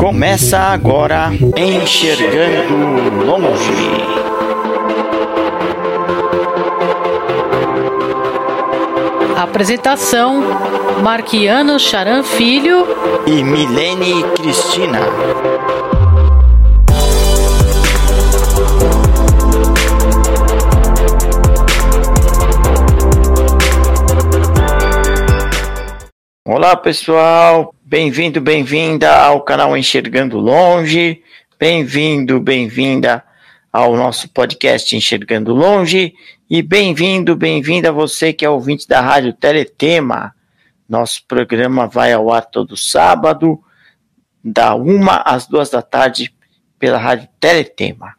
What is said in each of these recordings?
Começa agora Enxergando Longe. Apresentação: Marquiano Charan Filho e Milene Cristina. Olá pessoal, bem-vindo, bem-vinda ao canal Enxergando Longe, bem-vindo, bem-vinda ao nosso podcast Enxergando Longe e bem-vindo, bem-vinda você que é ouvinte da Rádio Teletema. Nosso programa vai ao ar todo sábado, da uma às duas da tarde, pela Rádio Teletema.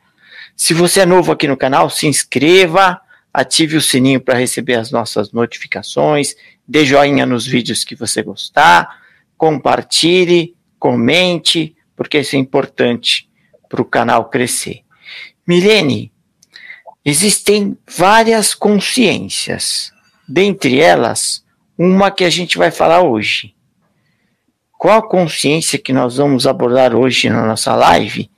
Se você é novo aqui no canal, se inscreva, ative o sininho para receber as nossas notificações dê joinha nos vídeos que você gostar, compartilhe, comente, porque isso é importante para o canal crescer. Milene, existem várias consciências, dentre elas, uma que a gente vai falar hoje. Qual a consciência que nós vamos abordar hoje na nossa live?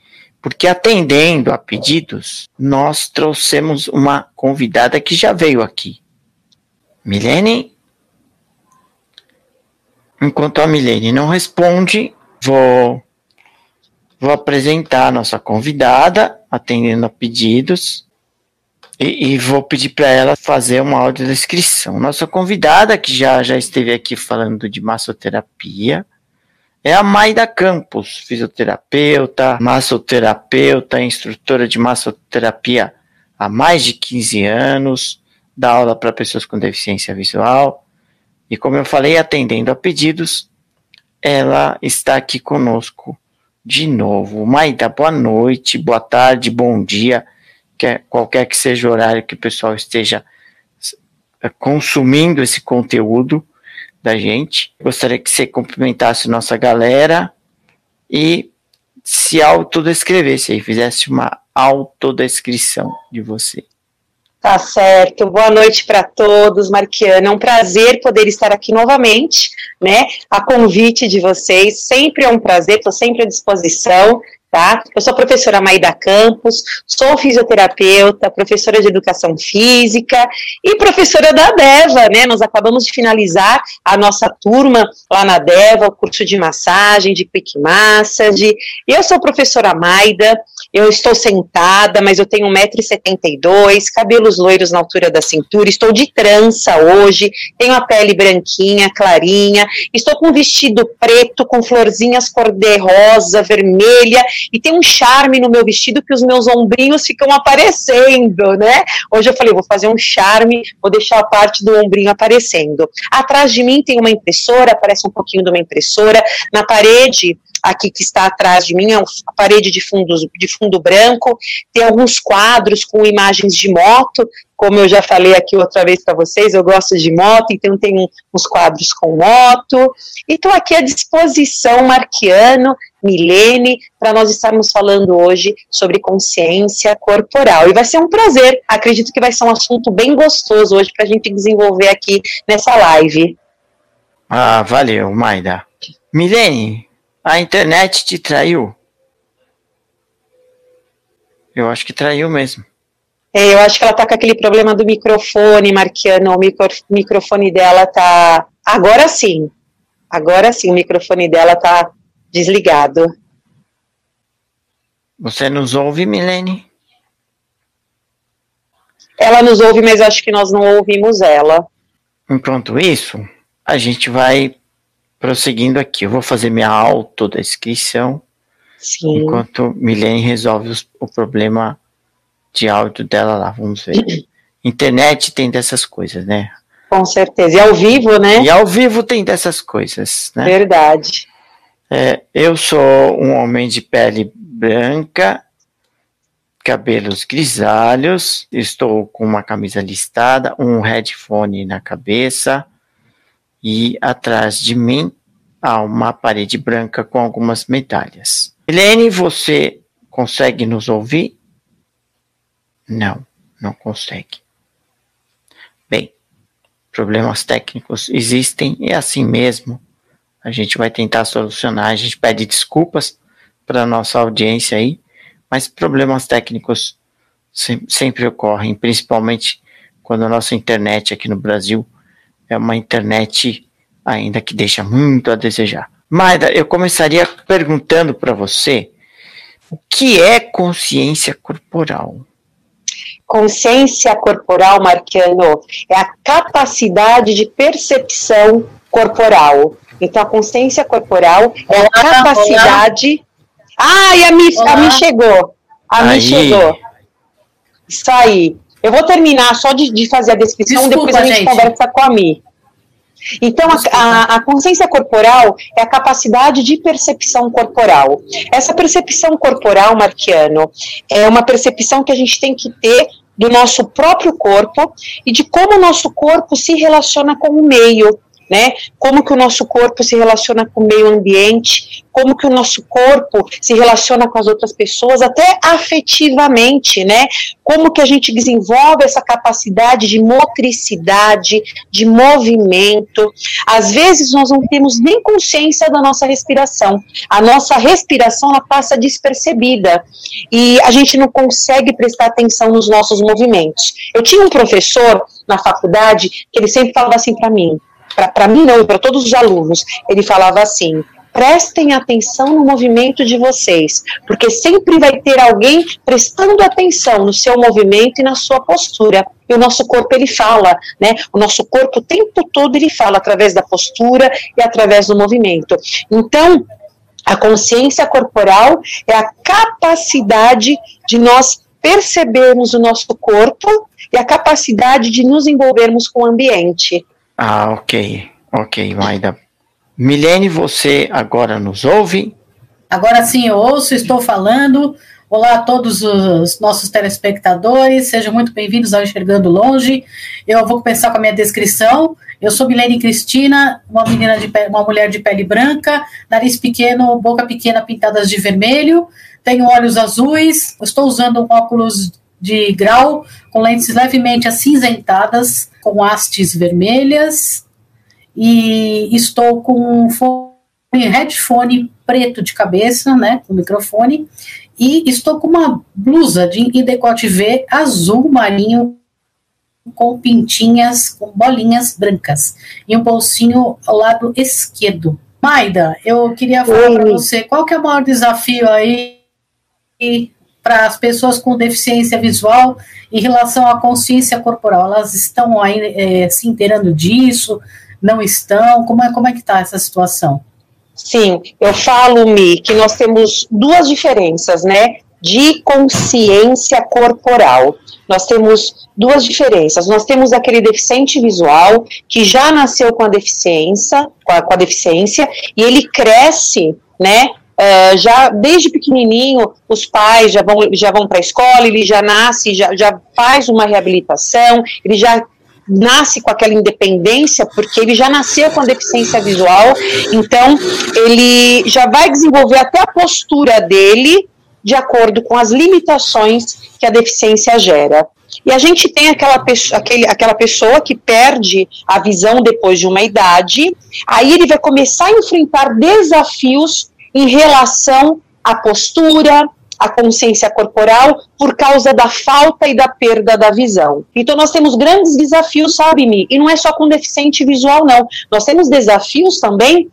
Porque atendendo a pedidos, nós trouxemos uma convidada que já veio aqui. Milene, Enquanto a Milene não responde, vou, vou apresentar a nossa convidada, atendendo a pedidos, e, e vou pedir para ela fazer uma audiodescrição. Nossa convidada, que já, já esteve aqui falando de massoterapia, é a Maida Campos, fisioterapeuta, massoterapeuta, instrutora de massoterapia há mais de 15 anos, dá aula para pessoas com deficiência visual, e como eu falei, atendendo a pedidos, ela está aqui conosco de novo. Maida, boa noite, boa tarde, bom dia, quer, qualquer que seja o horário que o pessoal esteja eh, consumindo esse conteúdo da gente. Gostaria que você cumprimentasse nossa galera e se autodescrevesse aí, fizesse uma autodescrição de você. Tá certo. Boa noite para todos, Marquiana. É um prazer poder estar aqui novamente, né? A convite de vocês. Sempre é um prazer, estou sempre à disposição tá? Eu sou a professora Maida Campos, sou fisioterapeuta, professora de educação física e professora da DEVA, né? Nós acabamos de finalizar a nossa turma lá na DEVA, o curso de massagem, de quick massage. Eu sou professora Maida, eu estou sentada, mas eu tenho 1,72m, cabelos loiros na altura da cintura, estou de trança hoje, tenho a pele branquinha, clarinha, estou com um vestido preto com florzinhas cor-de-rosa, vermelha e tem um charme no meu vestido que os meus ombrinhos ficam aparecendo, né? Hoje eu falei, vou fazer um charme, vou deixar a parte do ombrinho aparecendo. Atrás de mim tem uma impressora, parece um pouquinho de uma impressora. Na parede aqui que está atrás de mim, é a parede de, fundos, de fundo branco, tem alguns quadros com imagens de moto, como eu já falei aqui outra vez para vocês, eu gosto de moto, então tem uns quadros com moto, e estou aqui à disposição, Marquiano, Milene, para nós estarmos falando hoje sobre consciência corporal. E vai ser um prazer, acredito que vai ser um assunto bem gostoso hoje para a gente desenvolver aqui nessa live. Ah, valeu, Maida. Milene, a internet te traiu? Eu acho que traiu mesmo. É, eu acho que ela tá com aquele problema do microfone, Marquiano. O micro, microfone dela tá. Agora sim. Agora sim, o microfone dela tá desligado. Você nos ouve, Milene? Ela nos ouve, mas acho que nós não ouvimos ela. Enquanto isso, a gente vai prosseguindo aqui, eu vou fazer minha autodescrição. Sim. Enquanto Milene resolve os, o problema de áudio dela lá, vamos ver. Internet tem dessas coisas, né? Com certeza. E ao vivo, né? E ao vivo tem dessas coisas, né? Verdade. É, eu sou um homem de pele branca, cabelos grisalhos, estou com uma camisa listada, um headphone na cabeça, e atrás de mim há uma parede branca com algumas medalhas. Helene, você consegue nos ouvir? Não, não consegue. Bem, problemas técnicos existem e é assim mesmo. A gente vai tentar solucionar, a gente pede desculpas para nossa audiência aí, mas problemas técnicos sempre ocorrem, principalmente quando a nossa internet aqui no Brasil é uma internet ainda que deixa muito a desejar. Maida, eu começaria perguntando para você o que é consciência corporal? Consciência corporal, Marquiano, é a capacidade de percepção corporal. Então, a consciência corporal é a capacidade. Olá. Ai, a Mi, a Mi chegou. A Mi chegou. Isso aí. Eu vou terminar só de, de fazer a descrição, Desculpa, depois a gente, gente, conversa com a Mi. Então, a, a, a, consciência corporal é a capacidade de percepção corporal. Essa percepção corporal, Marquiano, é uma percepção que a gente tem que ter do nosso próprio corpo e de como o nosso corpo se relaciona com o meio né? Como que o nosso corpo se relaciona com o meio ambiente, como que o nosso corpo se relaciona com as outras pessoas, até afetivamente, né? Como que a gente desenvolve essa capacidade de motricidade, de movimento. Às vezes nós não temos nem consciência da nossa respiração. A nossa respiração ela passa despercebida e a gente não consegue prestar atenção nos nossos movimentos. Eu tinha um professor na faculdade que ele sempre falava assim para mim: para mim não, e para todos os alunos, ele falava assim: prestem atenção no movimento de vocês, porque sempre vai ter alguém prestando atenção no seu movimento e na sua postura. E o nosso corpo ele fala, né? O nosso corpo o tempo todo ele fala através da postura e através do movimento. Então, a consciência corporal é a capacidade de nós percebermos o nosso corpo e a capacidade de nos envolvermos com o ambiente. Ah, ok. Ok, Maida. Milene, você agora nos ouve? Agora sim, eu ouço, estou falando. Olá a todos os nossos telespectadores, sejam muito bem-vindos ao Enxergando Longe. Eu vou começar com a minha descrição. Eu sou Milene Cristina, uma menina de uma mulher de pele branca, nariz pequeno, boca pequena pintadas de vermelho, tenho olhos azuis, estou usando um óculos de grau com lentes levemente acinzentadas, com hastes vermelhas, e estou com um fone, headphone preto de cabeça, né, com microfone, e estou com uma blusa de e decote V azul marinho com pintinhas, com bolinhas brancas, e um bolsinho ao lado esquerdo. Maida, eu queria falar para você, qual que é o maior desafio aí para as pessoas com deficiência visual em relação à consciência corporal? Elas estão aí é, se inteirando disso? Não estão? Como é, como é que está essa situação? Sim, eu falo, Mi, que nós temos duas diferenças, né? De consciência corporal. Nós temos duas diferenças. Nós temos aquele deficiente visual que já nasceu com a deficiência, com a, com a deficiência, e ele cresce, né, é, já desde pequenininho os pais já vão, já vão para a escola, ele já nasce, já, já faz uma reabilitação, ele já nasce com aquela independência, porque ele já nasceu com deficiência visual, então ele já vai desenvolver até a postura dele de acordo com as limitações que a deficiência gera. E a gente tem aquela, pessoa, aquele, aquela pessoa que perde a visão depois de uma idade, aí ele vai começar a enfrentar desafios em relação à postura, à consciência corporal, por causa da falta e da perda da visão. Então nós temos grandes desafios, sabe, Mi? E não é só com deficiente visual, não. Nós temos desafios também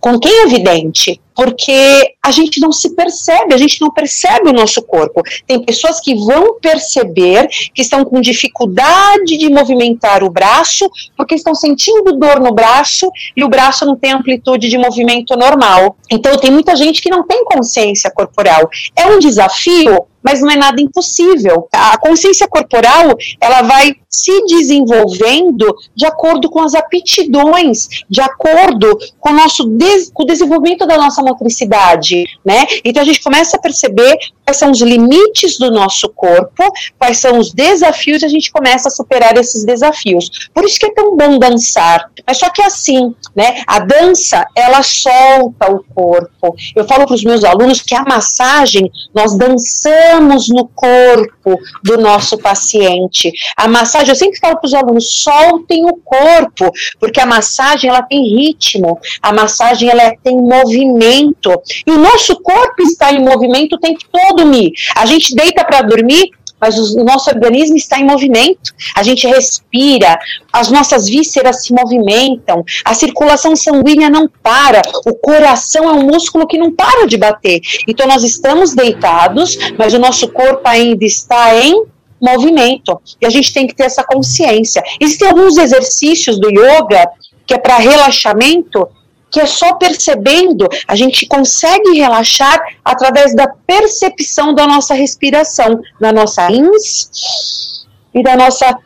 com quem é vidente porque a gente não se percebe, a gente não percebe o nosso corpo. Tem pessoas que vão perceber que estão com dificuldade de movimentar o braço, porque estão sentindo dor no braço e o braço não tem amplitude de movimento normal. Então, tem muita gente que não tem consciência corporal. É um desafio, mas não é nada impossível. A consciência corporal, ela vai se desenvolvendo de acordo com as aptidões, de acordo com o nosso com o desenvolvimento da nossa motricidade, né? Então a gente começa a perceber quais são os limites do nosso corpo, quais são os desafios, e a gente começa a superar esses desafios. Por isso que é tão bom dançar. Mas só que é assim, né? A dança, ela solta o corpo. Eu falo para os meus alunos que a massagem, nós dançamos no corpo do nosso paciente. A massagem, eu sempre falo para os alunos, soltem o corpo, porque a massagem, ela tem ritmo, a massagem, ela tem movimento movimento. E o nosso corpo está em movimento o tempo todo, Mi. A gente deita para dormir, mas o nosso organismo está em movimento. A gente respira, as nossas vísceras se movimentam, a circulação sanguínea não para, o coração é um músculo que não para de bater. Então nós estamos deitados, mas o nosso corpo ainda está em movimento. E a gente tem que ter essa consciência. Existem alguns exercícios do yoga que é para relaxamento que é só percebendo, a gente consegue relaxar através da percepção da nossa respiração, da nossa ins e da nossa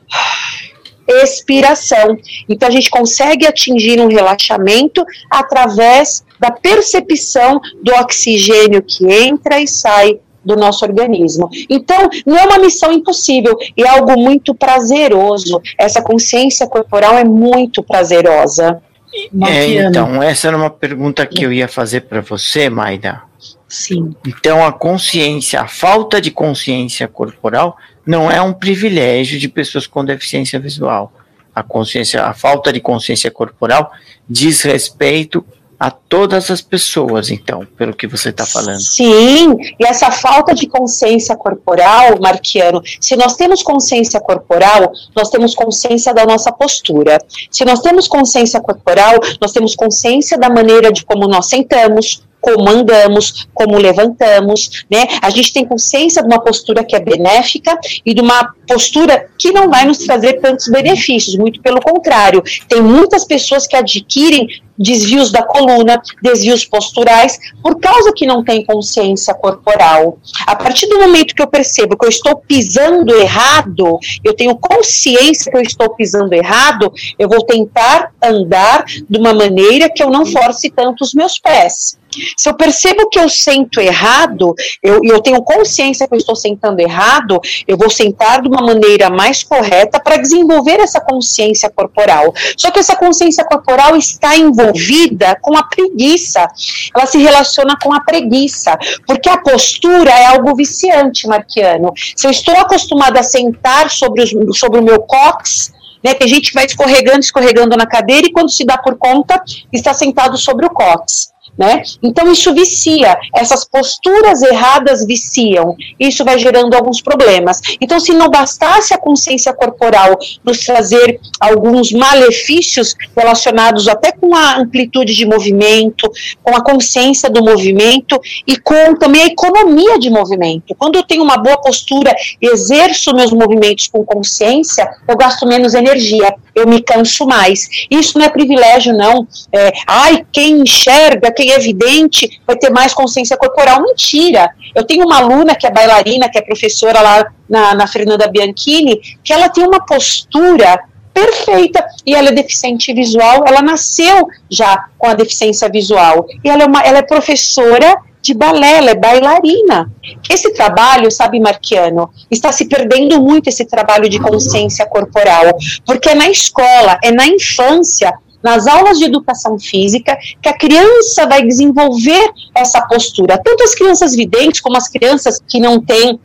expiração. Então a gente consegue atingir um relaxamento através da percepção do oxigênio que entra e sai do nosso organismo. Então, não é uma missão impossível, é algo muito prazeroso. Essa consciência corporal é muito prazerosa. É, então, essa era uma pergunta que eu ia fazer para você, Maida. Sim. Então, a consciência, a falta de consciência corporal não é um privilégio de pessoas com deficiência visual. A consciência, a falta de consciência corporal diz respeito a todas as pessoas, então, pelo que você está falando. Sim, e essa falta de consciência corporal, Marquiano, se nós temos consciência corporal, nós temos consciência da nossa postura. Se nós temos consciência corporal, nós temos consciência da maneira de como nós sentamos, como andamos, como levantamos, né? A gente tem consciência de uma postura que é benéfica e de uma postura que não vai nos trazer tantos benefícios, muito pelo contrário. Tem muitas pessoas que adquirem desvios da coluna, desvios posturais, por causa que não tem consciência corporal. A partir do momento que eu percebo que eu estou pisando errado, eu tenho consciência que eu estou pisando errado, eu vou tentar andar de uma maneira que eu não force tanto os meus pés. Se eu percebo que eu sento errado, eu, eu tenho consciência que eu estou sentando errado, eu vou sentar de uma maneira mais correta para desenvolver essa consciência corporal. Só que essa consciência corporal está envolvida com a preguiça. Ela se relaciona com a preguiça, porque a postura é algo viciante, Marquiano. Se eu estou acostumada a sentar sobre, os, sobre o meu cox, né, tem gente que vai escorregando, escorregando na cadeira e quando se dá por conta, está sentado sobre o cox né? Então isso vicia, essas posturas erradas viciam, isso vai gerando alguns problemas. Então, se não bastasse a consciência corporal nos trazer alguns malefícios relacionados até com a amplitude de movimento, com a consciência do movimento e com também a economia de movimento. Quando eu tenho uma boa postura, exerço meus movimentos com consciência, eu gasto menos energia, eu me canso mais. Isso não é privilégio, não. É, ai, quem enxerga, quem é evidente, vai ter mais consciência corporal. Mentira! Eu tenho uma aluna que é bailarina, que é professora lá na, na Fernanda Bianchini, que ela tem uma postura perfeita e ela é deficiente visual, ela nasceu já com a deficiência visual e ela é, uma, ela é professora de balé, ela é bailarina. Esse trabalho, sabe, Marquiano, está se perdendo muito esse trabalho de consciência corporal, porque é na escola, é na infância nas aulas de educação física que a criança vai desenvolver essa postura. Tanto as crianças videntes como as crianças que não têm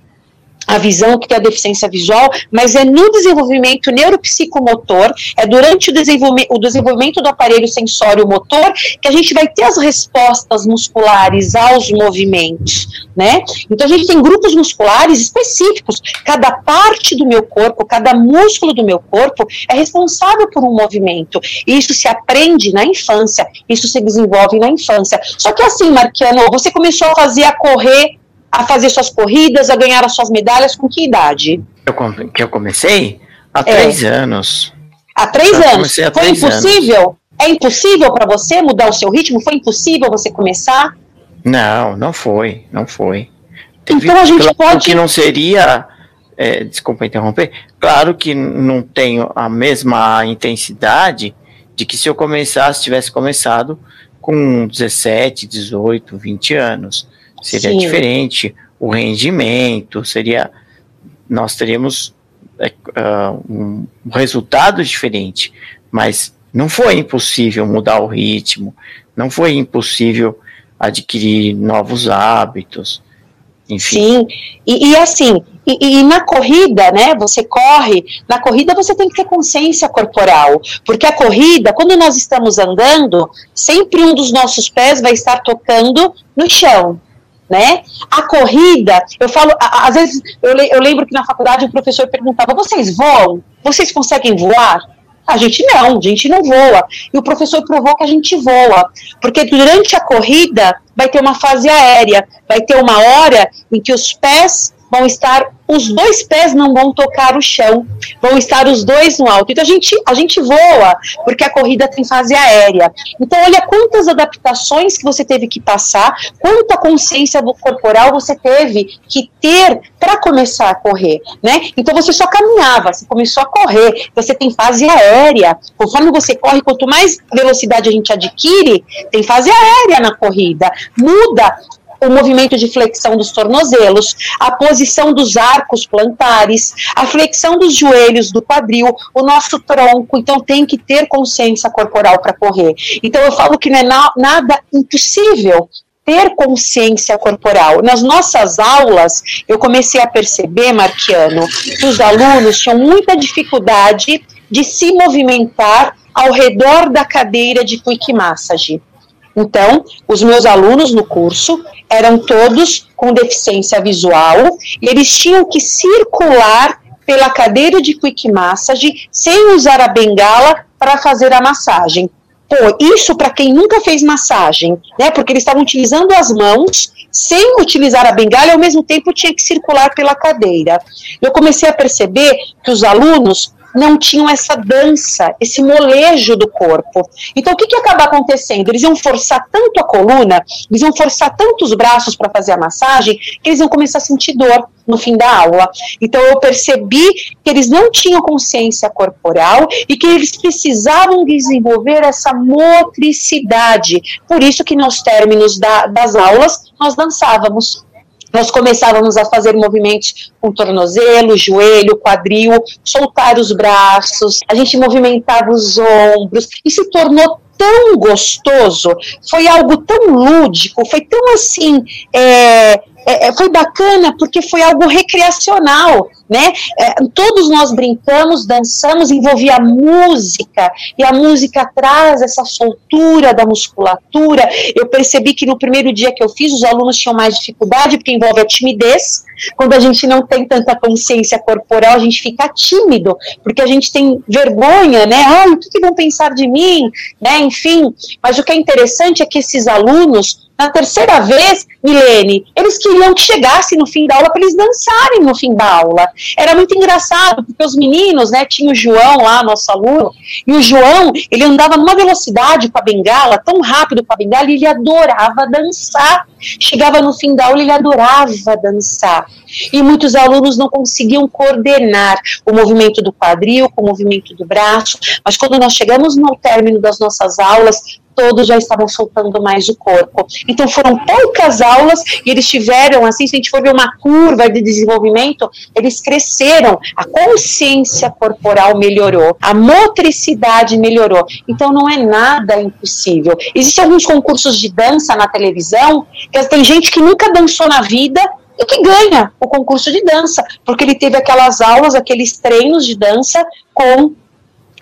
a visão, que tem a deficiência visual, mas é no desenvolvimento neuropsicomotor, é durante o desenvolvimento, o desenvolvimento do aparelho sensório motor que a gente vai ter as respostas musculares aos movimentos, né? Então a gente tem grupos musculares específicos, cada parte do meu corpo, cada músculo do meu corpo é responsável por um movimento. E isso se aprende na infância, isso se desenvolve na infância. Só que assim, Marquiano, você começou a fazer a correr a fazer suas corridas, a ganhar as suas medalhas com que idade? Eu, que eu comecei? Há é. três anos. Há três eu anos? Há Foi três impossível? Anos. É impossível para você mudar o seu ritmo? Foi impossível você começar? Não, não foi, não foi. Teve, então a gente claro pode. que não seria. É, desculpa interromper. Claro que não tenho a mesma intensidade de que se eu começasse, tivesse começado com 17, 18, 20 anos seria Sim. diferente, o rendimento seria, nós teríamos uh, um resultado diferente, mas não foi impossível mudar o ritmo, não foi impossível adquirir novos hábitos. Enfim. Sim, e, e assim, e, e, na corrida, né, você corre, na corrida você tem que ter consciência corporal, porque a corrida, quando nós estamos andando, sempre um dos nossos pés vai estar tocando no chão, né? A corrida, eu falo, às vezes, eu, eu lembro que na faculdade o professor perguntava, vocês voam? Vocês conseguem voar? A gente não, a gente não voa. E o professor provou que a gente voa, porque durante a corrida vai ter uma fase aérea, vai ter uma hora em que os pés vão estar, os dois pés não vão tocar o chão, vão estar os dois no alto. Então a gente, a gente voa, porque a corrida tem fase aérea. Então, olha quantas adaptações que você teve que passar, quanta consciência corporal você teve que ter para começar a correr, né? Então você só caminhava, você começou a correr, você tem fase aérea. Conforme você corre, quanto mais velocidade a gente adquire, tem fase aérea na corrida. Muda o movimento de flexão dos tornozelos, a posição dos arcos plantares, a flexão dos joelhos do quadril, o nosso tronco. Então tem que ter consciência corporal para correr. Então eu falo que não é na, nada impossível ter consciência corporal. Nas nossas aulas, eu comecei a perceber, Marquiano, que os alunos tinham muita dificuldade de se movimentar ao redor da cadeira de quick massage. Então, os meus alunos no curso eram todos com deficiência visual e eles tinham que circular pela cadeira de quick massage sem usar a bengala para fazer a massagem. Pô, isso para quem nunca fez massagem, né? Porque eles estavam utilizando as mãos sem utilizar a bengala e ao mesmo tempo tinha que circular pela cadeira. Eu comecei a perceber que os alunos não tinham essa dança, esse molejo do corpo. Então, o que, que acaba acontecendo? Eles iam forçar tanto a coluna, eles iam forçar tanto os braços para fazer a massagem, que eles iam começar a sentir dor no fim da aula. Então, eu percebi que eles não tinham consciência corporal e que eles precisavam desenvolver essa motricidade. Por isso que nos términos da, das aulas, nós dançávamos nós começávamos a fazer movimentos com tornozelo, joelho, quadril, soltar os braços, a gente movimentava os ombros. E se tornou tão gostoso, foi algo tão lúdico, foi tão assim, é, é, é, foi bacana porque foi algo recreacional, né? É, todos nós brincamos, dançamos, envolvia música, e a música traz essa soltura da musculatura. Eu percebi que no primeiro dia que eu fiz, os alunos tinham mais dificuldade, porque envolve a timidez. Quando a gente não tem tanta consciência corporal, a gente fica tímido, porque a gente tem vergonha, né? Ai, o que vão pensar de mim? Né? Enfim, mas o que é interessante é que esses alunos na terceira vez, Milene, eles queriam que chegasse no fim da aula para eles dançarem no fim da aula. Era muito engraçado, porque os meninos, né, tinha o João lá, nosso aluno, e o João, ele andava numa velocidade com a bengala, tão rápido com a bengala, e ele adorava dançar. Chegava no fim da aula, ele adorava dançar. E muitos alunos não conseguiam coordenar o movimento do quadril com o movimento do braço, mas quando nós chegamos no término das nossas aulas, todos já estavam soltando mais o corpo. Então foram poucas aulas e eles tiveram, assim, se a gente for ver uma curva de desenvolvimento, eles cresceram, a consciência corporal melhorou, a motricidade melhorou. Então não é nada impossível. Existem alguns concursos de dança na televisão, que tem gente que nunca dançou na vida e que ganha o concurso de dança, porque ele teve aquelas aulas, aqueles treinos de dança com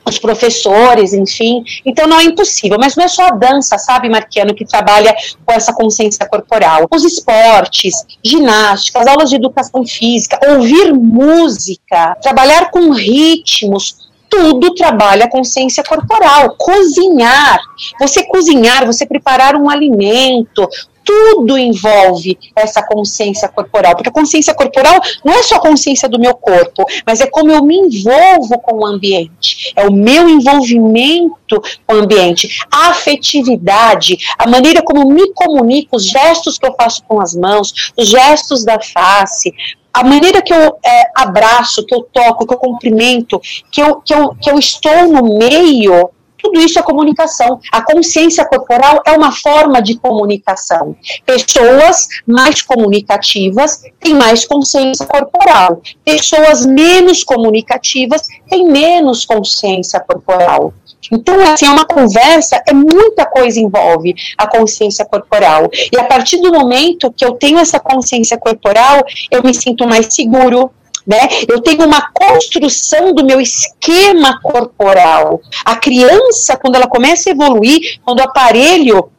os professores, enfim. Então não é impossível, mas não é só a dança, sabe, Marquiano, que trabalha com essa consciência corporal. Os esportes, ginástica, as aulas de educação física, ouvir música, trabalhar com ritmos, tudo trabalha a consciência corporal. Cozinhar, você cozinhar, você preparar um alimento, tudo envolve essa consciência corporal, porque a consciência corporal não é só a consciência do meu corpo, mas é como eu me envolvo com o ambiente, é o meu envolvimento com o ambiente, a afetividade, a maneira como me comunico, os gestos que eu faço com as mãos, os gestos da face, a maneira que eu é, abraço, que eu toco, que eu cumprimento, que eu, que, eu, que eu estou no meio Tudo isso é comunicação. A consciência corporal é uma forma de comunicação. Pessoas mais comunicativas têm mais consciência corporal. Pessoas menos comunicativas têm menos consciência corporal. Então, assim, é uma conversa, é muita coisa envolve a consciência corporal. E a partir do momento que eu tenho essa consciência corporal, eu me sinto mais seguro, né? Eu tenho uma construção do meu esquema corporal. A criança, quando ela começa a evoluir, quando o aparelho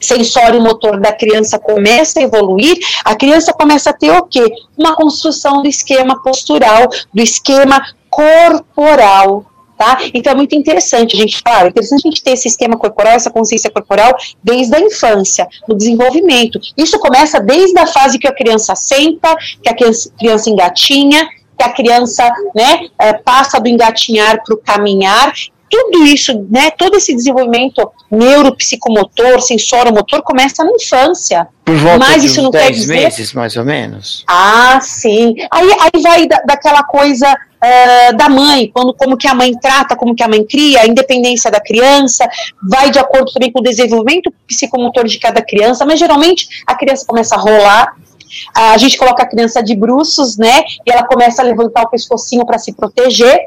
sensório motor da criança começa a evoluir, a criança começa a ter o quê? Uma construção do esquema postural, do esquema corporal. Tá? Então é muito interessante a gente, claro, é interessante a gente ter esse esquema corporal, essa consciência corporal desde a infância, no desenvolvimento. Isso começa desde a fase que a criança senta, que a criança, engatinha, que a criança né, é, passa do engatinhar para o caminhar, tudo isso, né, todo esse desenvolvimento neuropsicomotor, sensoromotor começa na infância. Por volta Mas de isso não 10 quer dizer... meses, mais ou menos. Ah, sim. Aí, aí vai da, daquela coisa uh, da mãe, quando, como que a mãe trata, como que a mãe cria, a independência da criança, vai de acordo também com o desenvolvimento psicomotor de cada criança, mas geralmente a criança começa a rolar, a gente coloca a criança de bruços, né, e ela começa a levantar o pescocinho para se proteger,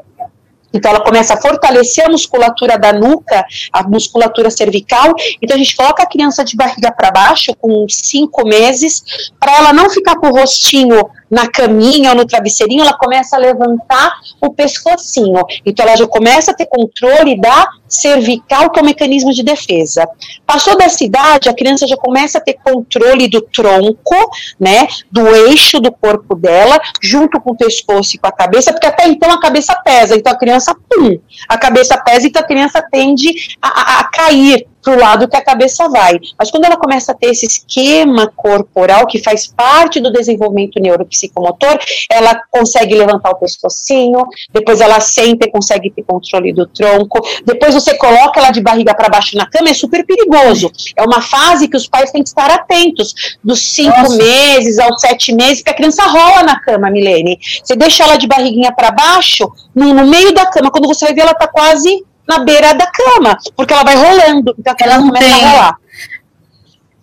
então, ela começa a fortalecer a musculatura da nuca, a musculatura cervical. Então, a gente coloca a criança de barriga para baixo, com cinco meses, para ela não ficar com o rostinho na caminha ou no travesseirinho, ela começa a levantar o pescocinho. Então, ela já começa a ter controle da cervical, que é o mecanismo de defesa. Passou dessa idade, a criança já começa a ter controle do tronco, né, do eixo do corpo dela, junto com o pescoço e com a cabeça, porque até então a cabeça pesa, então a criança, pum, a cabeça pesa, então a criança tende a, a, a cair para o lado que a cabeça vai. Mas quando ela começa a ter esse esquema corporal que faz parte do desenvolvimento neuropsicomotor, ela consegue levantar o pescocinho, depois ela senta e consegue ter controle do tronco, depois você coloca ela de barriga para baixo na cama, é super perigoso. É uma fase que os pais têm que estar atentos, dos cinco Nossa. meses aos sete meses, que a criança rola na cama, Milene. Você deixa ela de barriguinha para baixo, no, no meio da cama, quando você vai ver, ela está quase na beira da cama, porque ela vai rolando, então ela não tem. a rolar.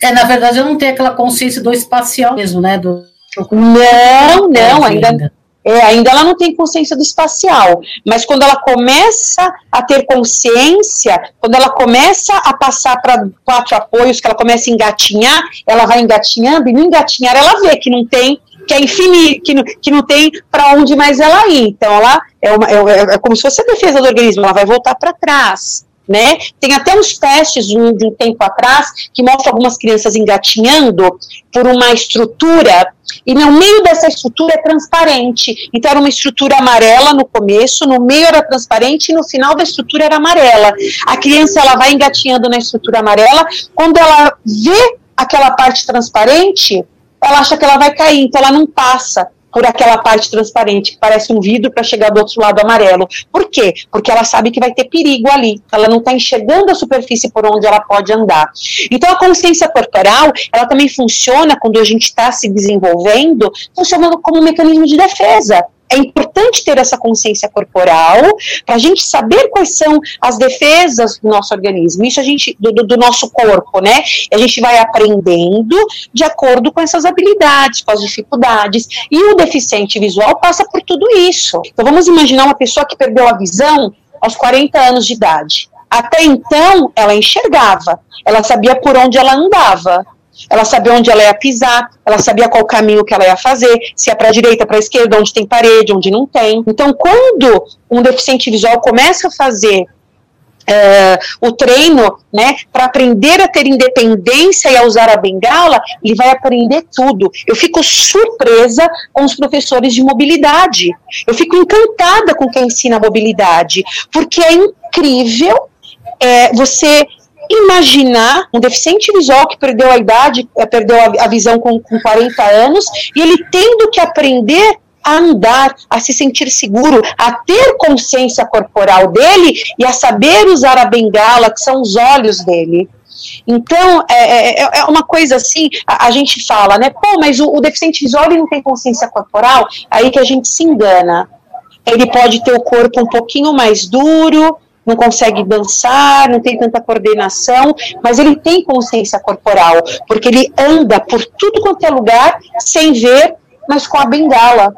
É, na verdade, ela não tem aquela consciência do espacial mesmo, né? Do, não, não, ainda. É, ainda ela não tem consciência do espacial, mas quando ela começa a ter consciência, quando ela começa a passar para quatro apoios, que ela começa a engatinhar, ela vai engatinhando, e no engatinhar ela vê que não tem que é infinito, que não, que não tem para onde mais ela ir. Então, ela é, uma, é, é, como se fosse a defesa do organismo, ela vai voltar para trás. Né? Tem até uns testes de um, de um, tempo atrás que mostram algumas crianças engatinhando por uma estrutura e no meio dessa estrutura é transparente. Então era uma estrutura amarela no começo, no meio era transparente e no final da estrutura era amarela. A criança ela vai engatinhando na estrutura amarela, quando ela vê aquela parte transparente, ela acha que ela vai cair, então ela não passa por aquela parte transparente que parece um vidro para chegar do outro lado amarelo. Por quê? Porque ela sabe que vai ter perigo ali. Ela não está enxergando a superfície por onde ela pode andar. Então a consciência corporal, ela também funciona quando a gente está se desenvolvendo, funcionando como um mecanismo de defesa é importante ter essa consciência corporal para a gente saber quais são as defesas do nosso organismo, isso a gente do, do, nosso corpo, né? E a gente vai aprendendo de acordo com essas habilidades, com as dificuldades. E o deficiente visual passa por tudo isso. Então vamos imaginar uma pessoa que perdeu a visão aos 40 anos de idade. Até então, ela enxergava, ela sabia por onde ela andava, ela sabia onde ela ia pisar, ela sabia qual caminho que ela ia fazer, se é para a direita, para a esquerda, onde tem parede, onde não tem. Então, quando um deficiente visual começa a fazer é, o treino, né, para aprender a ter independência e a usar a bengala, ele vai aprender tudo. Eu fico surpresa com os professores de mobilidade. Eu fico encantada com quem ensina mobilidade, porque é incrível é, você imaginar um deficiente visual que perdeu a idade, eh, perdeu a, visão com, com 40 anos, e ele tendo que aprender a andar, a se sentir seguro, a ter consciência corporal dele e a saber usar a bengala, que são os olhos dele. Então, é, é, é uma coisa assim, a, a, gente fala, né? Pô, mas o, o deficiente visual não tem consciência corporal, aí que a gente se engana. Ele pode ter o corpo um pouquinho mais duro, não consegue dançar, não tem tanta coordenação, mas ele tem consciência corporal, porque ele anda por tudo quanto é lugar sem ver, mas com a bengala.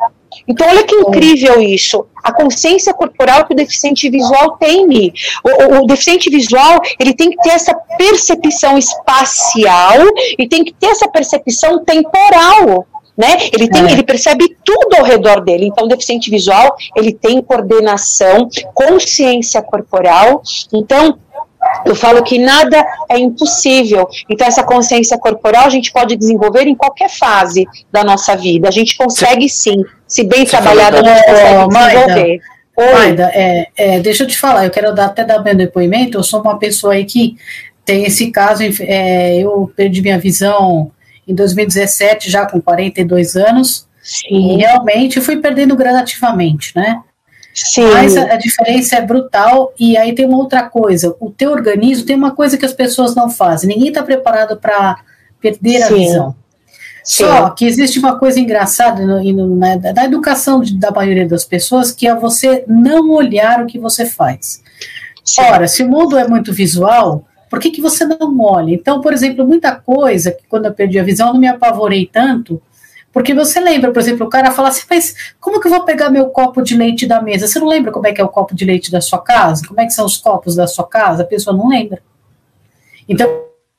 Então, olha que incrível isso. A consciência corporal que o deficiente visual tem. O, o, o, deficiente visual, ele tem que ter essa percepção espacial e tem que ter essa percepção temporal. Né? Ele, tem, é. ele percebe tudo ao redor dele. Então, o deficiente visual, ele tem coordenação, consciência corporal. Então, eu falo que nada é impossível. Então, essa consciência corporal a gente pode desenvolver em qualquer fase da nossa vida. A gente consegue sim. Se bem trabalhado, a gente consegue desenvolver. Maida, é, é, deixa eu te falar, eu quero dar, até dar meu depoimento. Eu sou uma pessoa aí que tem esse caso. É, eu perdi minha visão em 2017, já com 42 anos. Sim. E realmente fui perdendo gradativamente, né? Sim. Mas a, a, diferença é brutal. E aí tem uma outra coisa: o teu organismo tem uma coisa que as pessoas não fazem. Ninguém está preparado para perder Sim. a visão. Sim. Só que existe uma coisa engraçada no, no, na, na educação de, da maioria das pessoas, que é você não olhar o que você faz. Sim. Ora, se o mundo é muito visual, por que, que você não olha? Então, por exemplo, muita coisa que quando eu perdi a visão eu não me apavorei tanto, porque você lembra, por exemplo, o cara fala assim, mas como que eu vou pegar meu copo de leite da mesa? Você não lembra como é que é o copo de leite da sua casa? Como é que são os copos da sua casa? A pessoa não lembra. Então,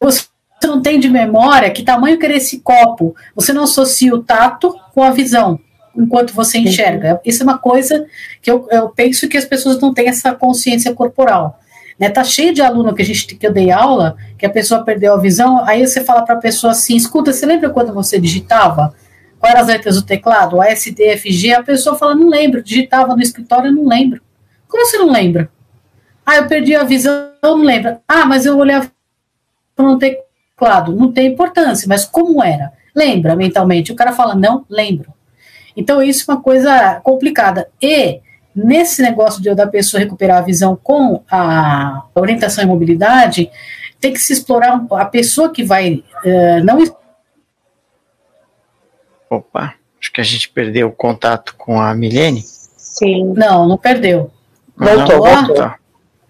você não tem de memória que tamanho que era esse copo. Você não associa o tato com a visão, enquanto você enxerga. Isso é uma coisa que eu, eu penso que as pessoas não têm essa consciência corporal. Né, tá cheio de aluno que a gente que eu dei aula, que a pessoa perdeu a visão, aí você fala para a pessoa assim, escuta, você lembra quando você digitava? Quais as letras do teclado? A S, D, F, G, a pessoa fala, não lembro, digitava no escritório, não lembro. Como você não lembra? Ah, eu perdi a visão, não lembro. Ah, mas eu olhava no teclado. Não tem importância, mas como era? Lembra mentalmente? O cara fala, não lembro. Então, isso é uma coisa complicada. E nesse negócio de, da pessoa recuperar a visão com a orientação e mobilidade, tem que se explorar a pessoa que vai uh, não. Opa, acho que a gente perdeu o contato com a Milene. Sim. Não, não perdeu. Voltou, não, voltou.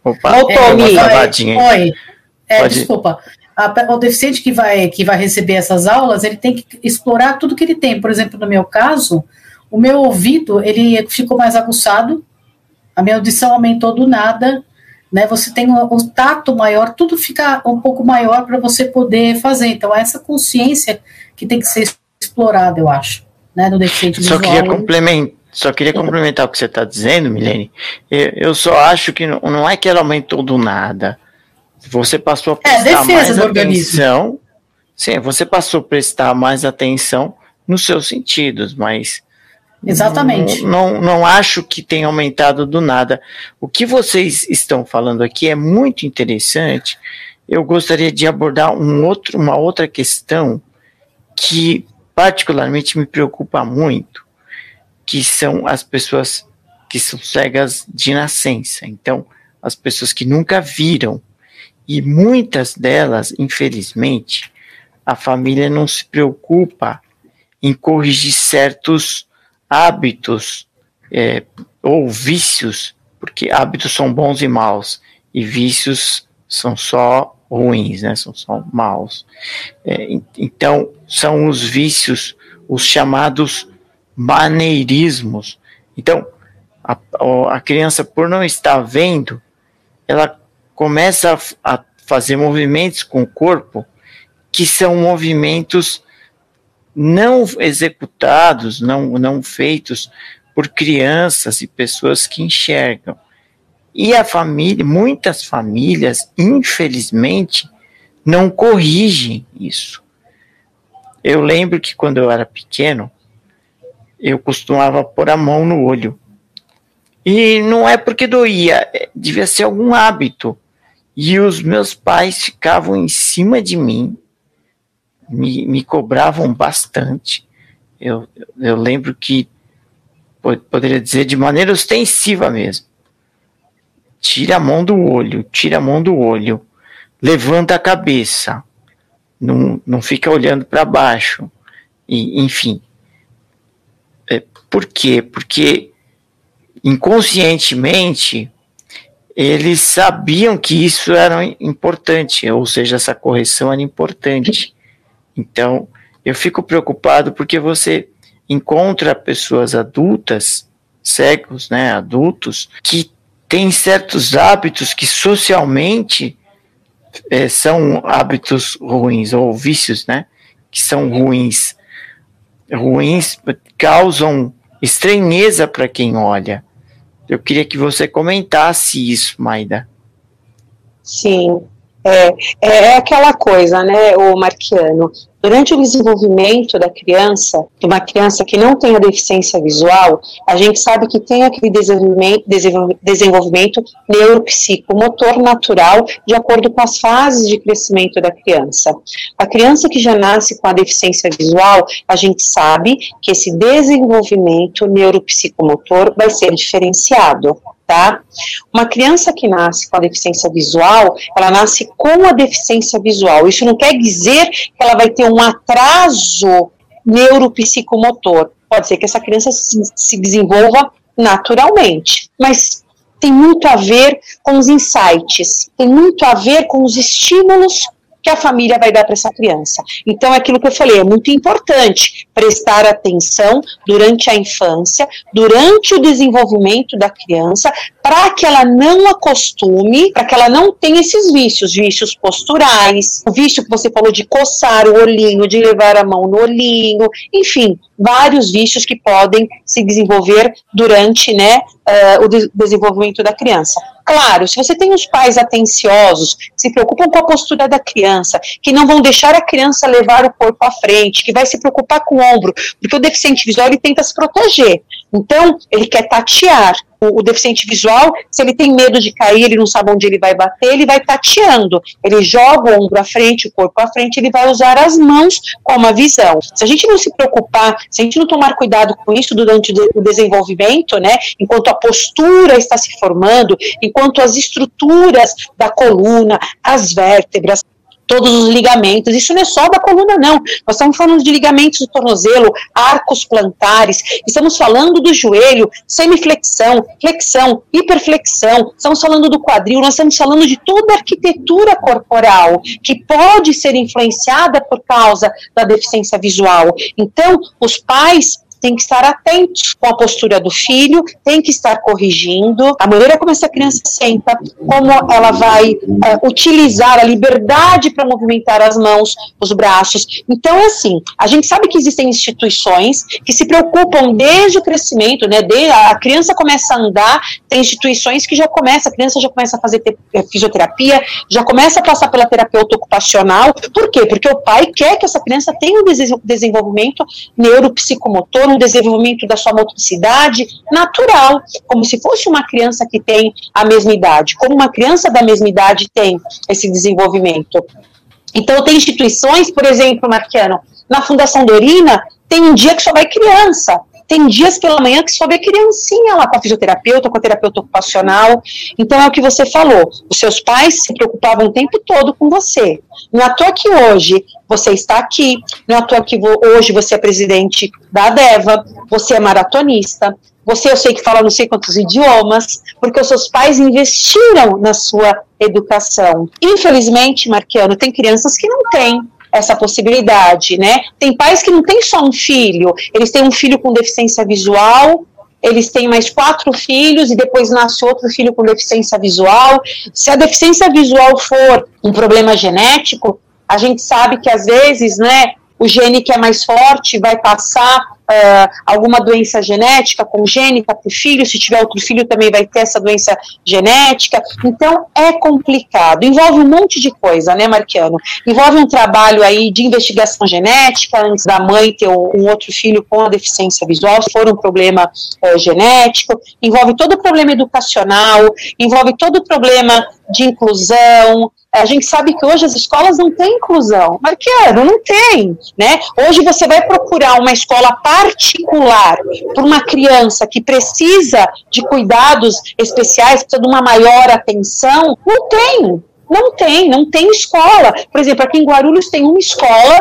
Opa, voltou, é, Oi, oi. É, Pode... desculpa. A, o deficiente que vai, que vai receber essas aulas, ele tem que explorar tudo que ele tem. Por exemplo, no meu caso, o meu ouvido ele ficou mais aguçado, a minha audição aumentou do nada, né? Você tem o, o tato maior, tudo fica um pouco maior para você poder fazer. Então, essa consciência que tem que ser explorada, eu acho, né? No deficiente só visual. Queria complementar, só queria complementar o que você está dizendo, Milene. Eu, eu, só acho que não, não é que ela aumentou do nada. Você passou a prestar é, mais atenção. Sim, você passou a prestar mais atenção nos seus sentidos, mas Exatamente. Não, não, não, acho que tenha aumentado do nada. O que vocês estão falando aqui é muito interessante. Eu gostaria de abordar um outro, uma outra questão que particularmente me preocupa muito, que são as pessoas que são cegas de nascença. Então, as pessoas que nunca viram. E muitas delas, infelizmente, a família não se preocupa em corrigir certos hábitos é, ou vícios, porque hábitos são bons e maus, e vícios são só ruins, né? São só maus. É, então, são os vícios, os chamados maneirismos. Então, a, a criança, por não estar vendo, ela começa a, a fazer movimentos com o corpo que são movimentos não executados, não, não feitos por crianças e pessoas que enxergam. E a família, muitas famílias, infelizmente, não corrigem isso. Eu lembro que quando eu era pequeno, eu costumava pôr a mão no olho. E não é porque doía, é, devia ser algum hábito. E os meus pais ficavam em cima de mim, me, me cobravam bastante. Eu, eu lembro que, poderia dizer de maneira ostensiva mesmo. Tira a mão do olho, tira a mão do olho, levanta a cabeça, não, não fica olhando para baixo, e, enfim. É, por quê? Porque inconscientemente eles sabiam que isso era importante, ou seja, essa correção era importante. Então, eu fico preocupado porque você encontra pessoas adultas, cegos, né, adultos, que têm certos hábitos que socialmente é, são hábitos ruins, ou vícios, né, que são ruins. Ruins causam estranheza para quem olha. Eu queria que você comentasse isso, Maida. Sim, é, é aquela coisa, né, o Marquiano. Durante o desenvolvimento da criança, de uma criança que não tem a deficiência visual, a gente sabe que tem aquele desenvolvimento, desenvolvimento neuropsicomotor natural de acordo com as fases de crescimento da criança. A criança que já nasce com a deficiência visual, a gente sabe que esse desenvolvimento neuropsicomotor vai ser diferenciado tá? Uma criança que nasce com a deficiência visual, ela nasce com a deficiência visual. Isso não quer dizer que ela vai ter um atraso neuropsicomotor. Pode ser que essa criança se, se desenvolva naturalmente, mas tem muito a ver com os insights, tem muito a ver com os estímulos que a família vai dar para essa criança. Então, é aquilo que eu falei, é muito importante prestar atenção durante a infância, durante o desenvolvimento da criança, para que ela não acostume, para que ela não tenha esses vícios, vícios posturais, o vício que você falou de coçar o olhinho, de levar a mão no olhinho, enfim, vários vícios que podem se desenvolver durante né, uh, o de desenvolvimento da criança. Claro, se você tem os pais atenciosos, que se preocupam com a postura da criança, que não vão deixar a criança levar o corpo à frente, que vai se preocupar com o ombro, porque o deficiente visual ele tenta se proteger. Então, ele quer tatear. O, o, deficiente visual, se ele tem medo de cair, ele não sabe onde ele vai bater, ele vai tateando. Ele joga o ombro à frente, o corpo à frente, ele vai usar as mãos como a visão. Se a gente não se preocupar, se a gente não tomar cuidado com isso durante o desenvolvimento, né, enquanto a postura está se formando, enquanto as estruturas da coluna, as vértebras, todos os ligamentos. Isso não é só da coluna, não. Nós estamos falando de ligamentos do tornozelo, arcos plantares, estamos falando do joelho, semiflexão, flexão, hiperflexão, estamos falando do quadril, nós estamos falando de toda a arquitetura corporal que pode ser influenciada por causa da deficiência visual. Então, os pais tem que estar atento com a postura do filho, tem que estar corrigindo a maneira como essa criança senta, como ela vai é, utilizar a liberdade para movimentar as mãos, os braços. Então, é assim, a gente sabe que existem instituições que se preocupam desde o crescimento, né? De, a criança começa a andar, tem instituições que já começa, a criança já começa a fazer é, fisioterapia, já começa a passar pela terapeuta ocupacional. Por quê? Porque o pai quer que essa criança tenha um desenvolvimento neuropsicomotor, um desenvolvimento da sua motricidade natural, como se fosse uma criança que tem a mesma idade, como uma criança da mesma idade tem esse desenvolvimento. Então, tem instituições, por exemplo, Marquiano, na Fundação Dorina, tem um dia que só vai criança, tem dias pela manhã que só vê criancinha lá com a fisioterapeuta, com a terapeuta ocupacional. Então é o que você falou. Os seus pais se preocupavam o tempo todo com você. Não é à toa que hoje você está aqui, não é à toa que hoje você é presidente da ADEVA, você é maratonista, você eu sei que fala não sei quantos idiomas, porque os seus pais investiram na sua educação. Infelizmente, Marquiano, tem crianças que não têm essa possibilidade, né? Tem pais que não têm só um filho, eles têm um filho com deficiência visual, eles têm mais quatro filhos e depois nasce outro filho com deficiência visual. Se a deficiência visual for um problema genético, a gente sabe que às vezes, né, o gene que é mais forte vai passar uh, alguma doença genética congênita para o filho, se tiver outro filho também vai ter essa doença genética. Então é complicado, envolve um monte de coisa, né, Marquiano? Envolve um trabalho aí de investigação genética, antes da mãe ter um, outro filho com a deficiência visual, se for um problema uh, genético, envolve todo o problema educacional, envolve todo o problema de inclusão, a gente sabe que hoje as escolas não têm inclusão. Marqueiro, não tem, né? Hoje você vai procurar uma escola particular para uma criança que precisa de cuidados especiais, precisa de uma maior atenção, não tem. Não tem, não tem escola. Por exemplo, aqui em Guarulhos tem uma escola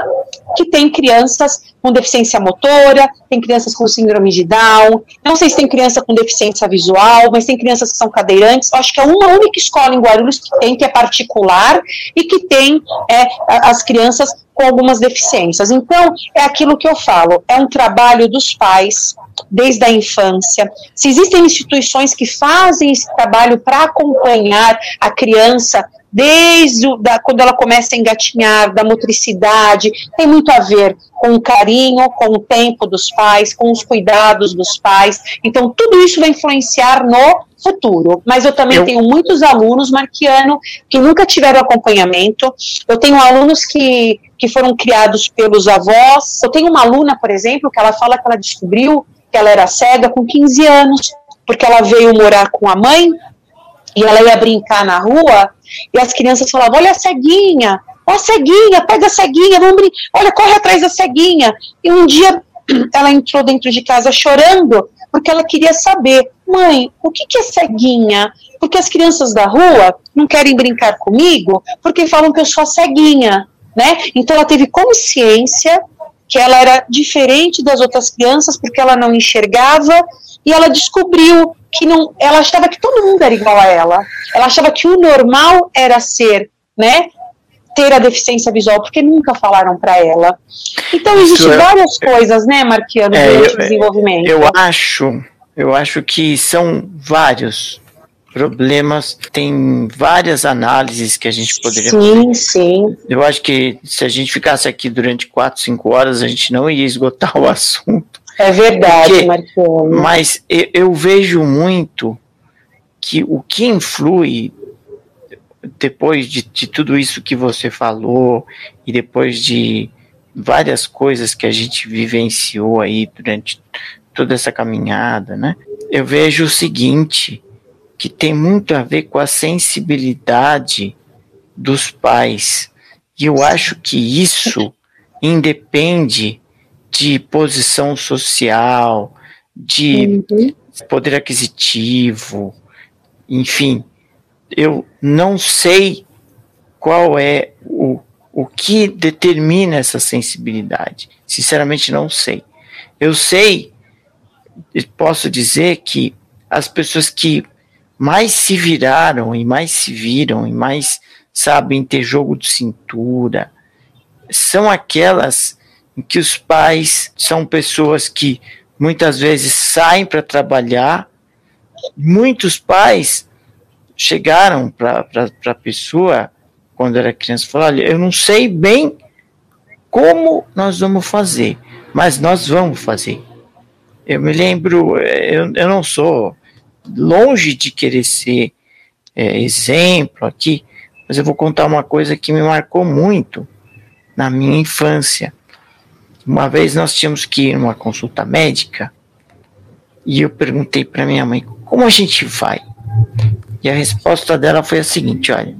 que tem crianças com deficiência motora, tem crianças com síndrome de Down, não sei se tem criança com deficiência visual, mas tem crianças que são cadeirantes. Eu acho que é uma única escola em Guarulhos que tem, que é particular, e que tem é, as crianças com algumas deficiências. Então, é aquilo que eu falo, é um trabalho dos pais, desde a infância. Se existem instituições que fazem esse trabalho para acompanhar a criança desde o, da, quando ela começa a engatinhar, da motricidade, tem muito a ver com o carinho, com o tempo dos pais, com os cuidados dos pais. Então, tudo isso vai influenciar no futuro. Mas eu também eu... tenho muitos alunos, Marquiano, que nunca tiveram acompanhamento. Eu tenho alunos que, que foram criados pelos avós. Eu tenho uma aluna, por exemplo, que ela fala que ela descobriu que ela era cega com 15 anos, porque ela veio morar com a mãe e ela ia brincar na rua e as crianças falavam: Olha a ceguinha, ó a ceguinha, pega a ceguinha, vamos brincar, olha, corre atrás da ceguinha. E um dia ela entrou dentro de casa chorando porque ela queria saber: Mãe, o que, que é ceguinha? Porque as crianças da rua não querem brincar comigo porque falam que eu sou a ceguinha. Né? Então ela teve consciência que ela era diferente das outras crianças porque ela não enxergava e ela descobriu que não, ela achava que todo mundo era igual a ela. Ela achava que o normal era ser, né, ter a deficiência visual, porque nunca falaram para ela. Então existem é, várias coisas, né, Marquiano, é, durante eu, o desenvolvimento. Eu acho, eu acho que são vários problemas, tem várias análises que a gente poderia sim, fazer. Sim, sim. Eu acho que se a gente ficasse aqui durante quatro, cinco horas, a gente não ia esgotar o assunto. É verdade, Marcelo. Mas eu, eu, vejo muito que o que influi depois de, de tudo isso que você falou e depois de várias coisas que a gente vivenciou aí durante toda essa caminhada, né? Eu vejo o seguinte, que tem muito a ver com a sensibilidade dos pais. E eu acho que isso independe de posição social, de uhum. poder aquisitivo, enfim, eu não sei qual é o, o que determina essa sensibilidade. Sinceramente, não sei. Eu sei, posso dizer que as pessoas que mais se viraram e mais se viram e mais sabem ter jogo de cintura são aquelas em que os pais são pessoas que muitas vezes saem para trabalhar. Muitos pais chegaram para a pessoa, quando era criança, e falaram: Olha, eu não sei bem como nós vamos fazer, mas nós vamos fazer. Eu me lembro, eu, eu não sou longe de querer ser é, exemplo aqui, mas eu vou contar uma coisa que me marcou muito na minha infância. Uma vez nós tínhamos que ir numa consulta médica e eu perguntei para minha mãe como a gente vai. E a resposta dela foi a seguinte: olha,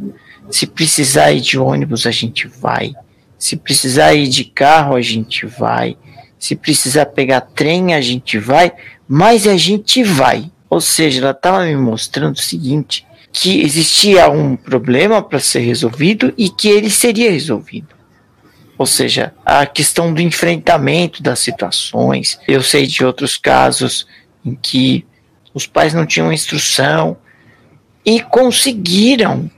se precisar ir de ônibus, a gente vai. Se precisar ir de carro, a gente vai. Se precisar pegar trem, a gente vai. Mas a gente vai. Ou seja, ela estava me mostrando o seguinte: que existia um problema para ser resolvido e que ele seria resolvido. Ou seja, a questão do enfrentamento das situações. Eu sei de outros casos em que os pais não tinham instrução e conseguiram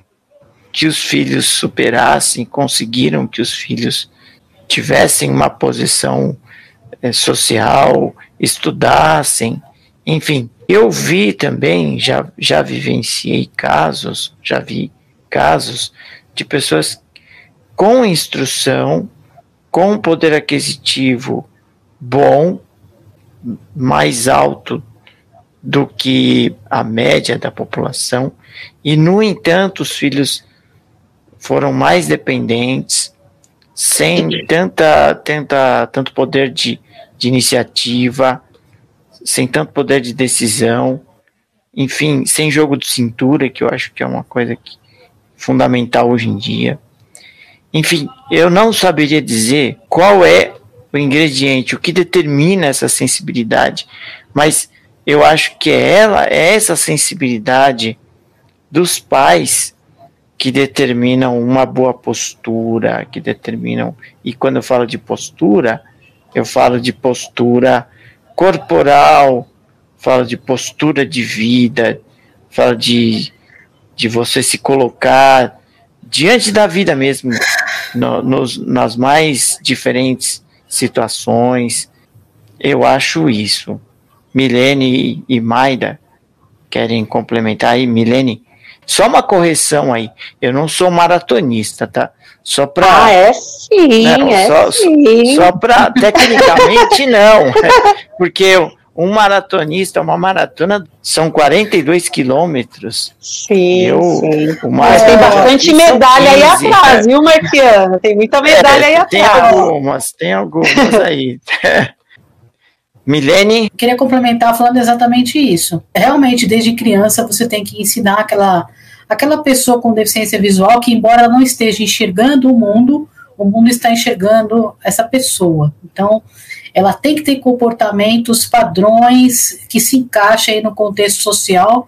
que os filhos superassem, conseguiram que os filhos tivessem uma posição é, social, estudassem, enfim. Eu vi também, já, já vivenciei casos, já vi casos de pessoas com instrução, com poder aquisitivo bom, mais alto do que a média da população, e no entanto os filhos foram mais dependentes, sem tanta, tanta, tanto poder de, de iniciativa, sem tanto poder de decisão, enfim, sem jogo de cintura, que eu acho que é uma coisa que, fundamental hoje em dia. Enfim, eu não saberia dizer qual é o ingrediente, o que determina essa sensibilidade, mas eu acho que é ela, é essa sensibilidade dos pais que determinam uma boa postura, que determinam. E quando eu falo de postura, eu falo de postura corporal, falo de postura de vida, falo de, de você se colocar diante da vida mesmo, no, nos, nas mais diferentes situações. Eu acho isso. Milene e Maida querem complementar aí, Milene? Só uma correção aí. Eu não sou maratonista, tá? Só para. Ah, é sim, não, é só, sim. Só, para. Tecnicamente, não. Porque um maratonista, uma maratona, são 42 quilômetros. Sim, eu, sim. Mas tem bastante medalha 15, aí atrás, viu, Marquiano? Tem muita medalha é, aí tem atrás. Tem algumas, tem algumas aí. Milene? Queria complementar falando exatamente isso. Realmente, desde criança, você tem que ensinar aquela, aquela pessoa com deficiência visual que, embora ela não esteja enxergando o mundo, o mundo está enxergando essa pessoa. Então, ela tem que ter comportamentos, padrões que se encaixem no contexto social,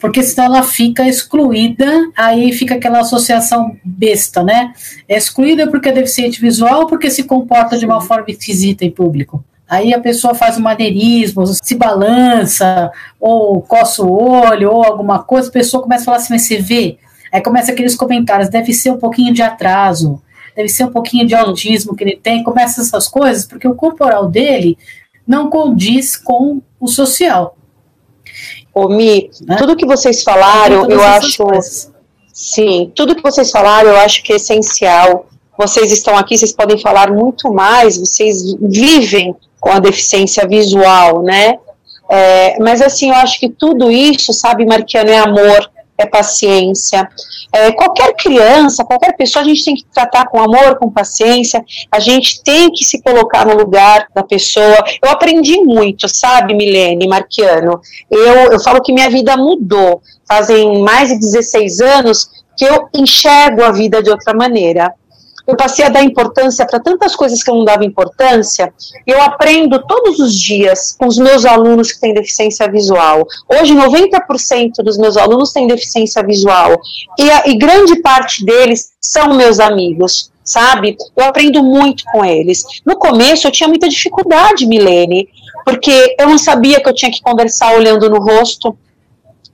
porque senão ela fica excluída, aí fica aquela associação besta, né? É excluída porque é deficiente visual, porque se comporta de uma forma esquisita em público. Aí a pessoa faz um maneirismo, se balança, ou coça o olho, ou alguma coisa, a pessoa começa a falar assim, mas você vê? Aí começa aqueles comentários, deve ser um pouquinho de atraso, deve ser um pouquinho de autismo que ele tem, começa essas coisas, porque o corporal dele não condiz com o social. Ô, Mi, né? tudo que vocês falaram, eu acho. Coisas. Sim, tudo que vocês falaram, eu acho que é essencial. Vocês estão aqui, vocês podem falar muito mais, vocês vivem com a deficiência visual, né? É, mas assim, eu acho que tudo isso, sabe, Marquiano, é amor, é paciência. É, qualquer criança, qualquer pessoa, a gente tem que tratar com amor, com paciência, a gente tem que se colocar no lugar da pessoa. Eu aprendi muito, sabe, Milene, Marquiano? Eu, eu falo que minha vida mudou. Fazem mais de 16 anos que eu enxergo a vida de outra maneira eu passei a dar importância para tantas coisas que eu não dava importância, eu aprendo todos os dias com os meus alunos que têm deficiência visual. Hoje, 90% dos meus alunos têm deficiência visual, e, a, e grande parte deles são meus amigos sabe? Eu aprendo muito com eles. No começo eu tinha muita dificuldade, Milene, porque eu não sabia que eu tinha que conversar olhando no rosto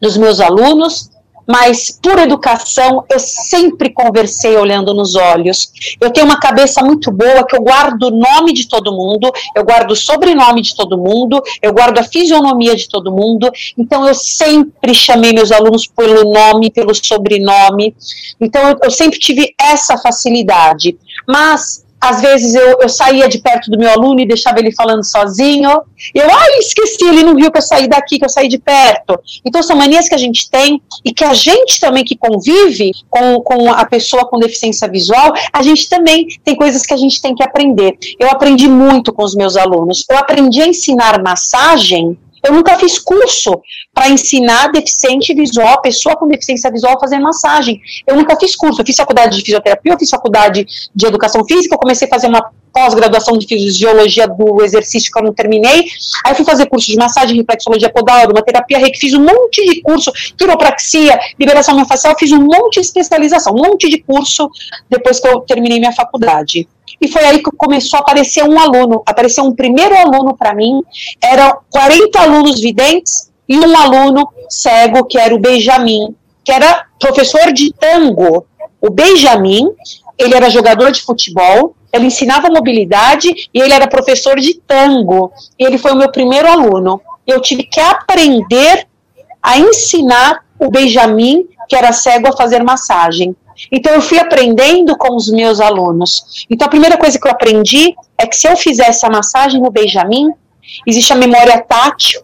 dos meus alunos, mas por educação eu sempre conversei olhando nos olhos. Eu tenho uma cabeça muito boa que eu guardo o nome de todo mundo, eu guardo o sobrenome de todo mundo, eu guardo a fisionomia de todo mundo. Então eu sempre chamei meus alunos pelo nome, pelo sobrenome. Então eu, eu sempre tive essa facilidade. Mas às vezes eu, eu saía de perto do meu aluno e deixava ele falando sozinho. Eu, ai, esqueci, ele não viu que eu saí daqui, que eu saí de perto. Então são manias que a gente tem e que a gente também que convive com, com a pessoa com deficiência visual, a gente também tem coisas que a gente tem que aprender. Eu aprendi muito com os meus alunos. Eu aprendi a ensinar massagem eu nunca fiz curso para ensinar deficiente visual, pessoa com deficiência visual a fazer massagem. Eu nunca fiz curso. Eu fiz faculdade de fisioterapia, eu fiz faculdade de educação física, eu comecei a fazer uma pós-graduação de fisiologia do exercício que eu não terminei. Aí fui fazer curso de massagem, reflexologia podal, terapia reiki, fiz um monte de curso, quiropraxia, liberação miofascial, fiz um monte de especialização, um monte de curso depois que eu terminei minha faculdade. E foi aí que começou a aparecer um aluno, apareceu um primeiro aluno para mim, eram 40 alunos videntes e um aluno cego, que era o Benjamin, que era professor de tango. O Benjamin, ele era jogador de futebol, ele ensinava mobilidade e ele era professor de tango. E ele foi o meu primeiro aluno. Eu tive que aprender a ensinar o Benjamin, que era cego, a fazer massagem. Então eu fui aprendendo com os meus alunos. Então a primeira coisa que eu aprendi é que se eu fizesse a massagem no Benjamin, existe a memória tátil.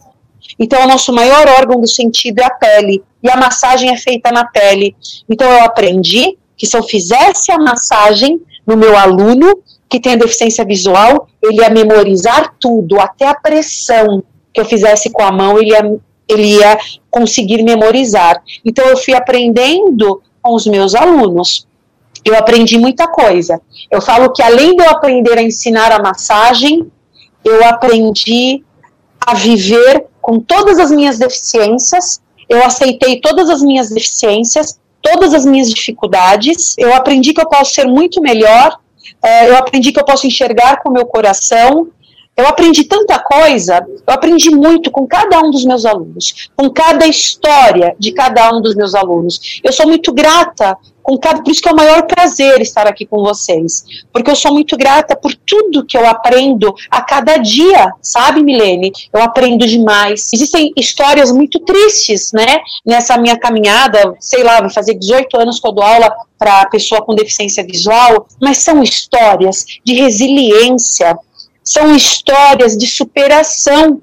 Então o nosso maior órgão do sentido é a pele e a massagem é feita na pele. Então eu aprendi que se eu fizesse a massagem no meu aluno que tem a deficiência visual, ele ia memorizar tudo, até a pressão que eu fizesse com a mão, ele ia, ele ia conseguir memorizar. Então eu fui aprendendo com os meus alunos. Eu aprendi muita coisa. Eu falo que além de eu aprender a ensinar a massagem, eu aprendi a viver com todas as minhas deficiências, eu aceitei todas as minhas deficiências, todas as minhas dificuldades, eu aprendi que eu posso ser muito melhor, é, eu aprendi que eu posso enxergar com o meu coração, eu aprendi tanta coisa, eu aprendi muito com cada um dos meus alunos, com cada história de cada um dos meus alunos. Eu sou muito grata com cada, por isso que é o maior prazer estar aqui com vocês, porque eu sou muito grata por tudo que eu aprendo a cada dia, sabe, Milene? Eu aprendo demais. Existem histórias muito tristes, né, nessa minha caminhada, sei lá, vai fazer 18 anos que eu dou aula para pessoa com deficiência visual, mas são histórias de resiliência, são histórias de superação,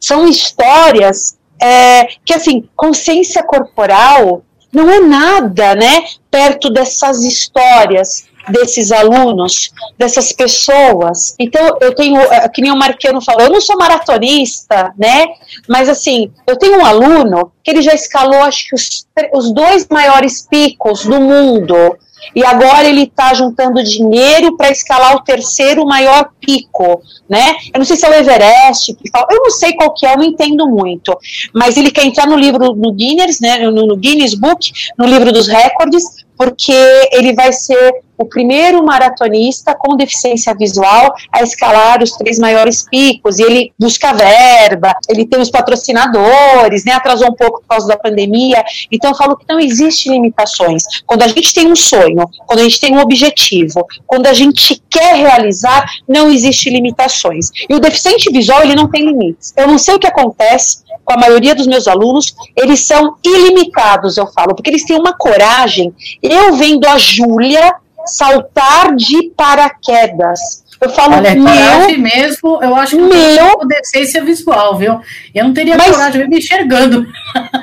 são histórias é, que, assim, consciência corporal não é nada, né, perto dessas histórias desses alunos, dessas pessoas. Então, eu tenho, é, que nem o Marquiano falou, eu não sou maratonista, né? Mas, assim, eu tenho um aluno que ele já escalou, acho que os, os dois maiores picos do mundo e agora ele está juntando dinheiro para escalar o terceiro maior pico, né? Eu não sei se é o Everest, eu não sei qual que é, eu não entendo muito, mas ele quer entrar no livro no Guinness, né? No, no Guinness Book, no livro dos recordes, porque ele vai ser o primeiro maratonista com deficiência visual a escalar os três maiores picos, e ele busca verba, ele tem os patrocinadores, né, atrasou um pouco por causa da pandemia, então eu falo que não existe limitações. Quando a gente tem um sonho, quando a gente tem um objetivo, quando a gente quer realizar, não existe limitações. E o deficiente visual, ele não tem limites. Eu não sei o que acontece com a maioria dos meus alunos, eles são ilimitados, eu falo, porque eles têm uma coragem. Eu vendo a Júlia saltar de paraquedas. Eu falo, Olha, meu, coragem mesmo, eu acho que meu, eu deficiência visual, viu? Eu não teria mas, coragem de me enxergando.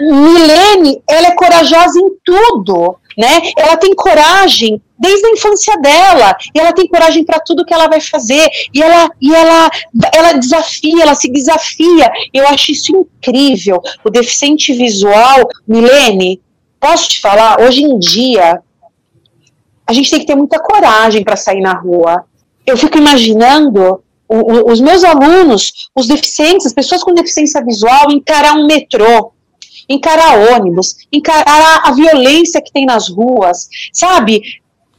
Milene, ela é corajosa em tudo, né? Ela tem coragem desde a infância dela, e ela tem coragem para tudo que ela vai fazer, e ela e ela ela desafia, ela se desafia. Eu acho isso incrível. O deficiente visual, Milene, posso te falar, hoje em dia a gente tem que ter muita coragem para sair na rua. Eu fico imaginando o, o, os meus alunos, os deficientes, as pessoas com deficiência visual, encarar um metrô, encarar ônibus, encarar a violência que tem nas ruas, sabe?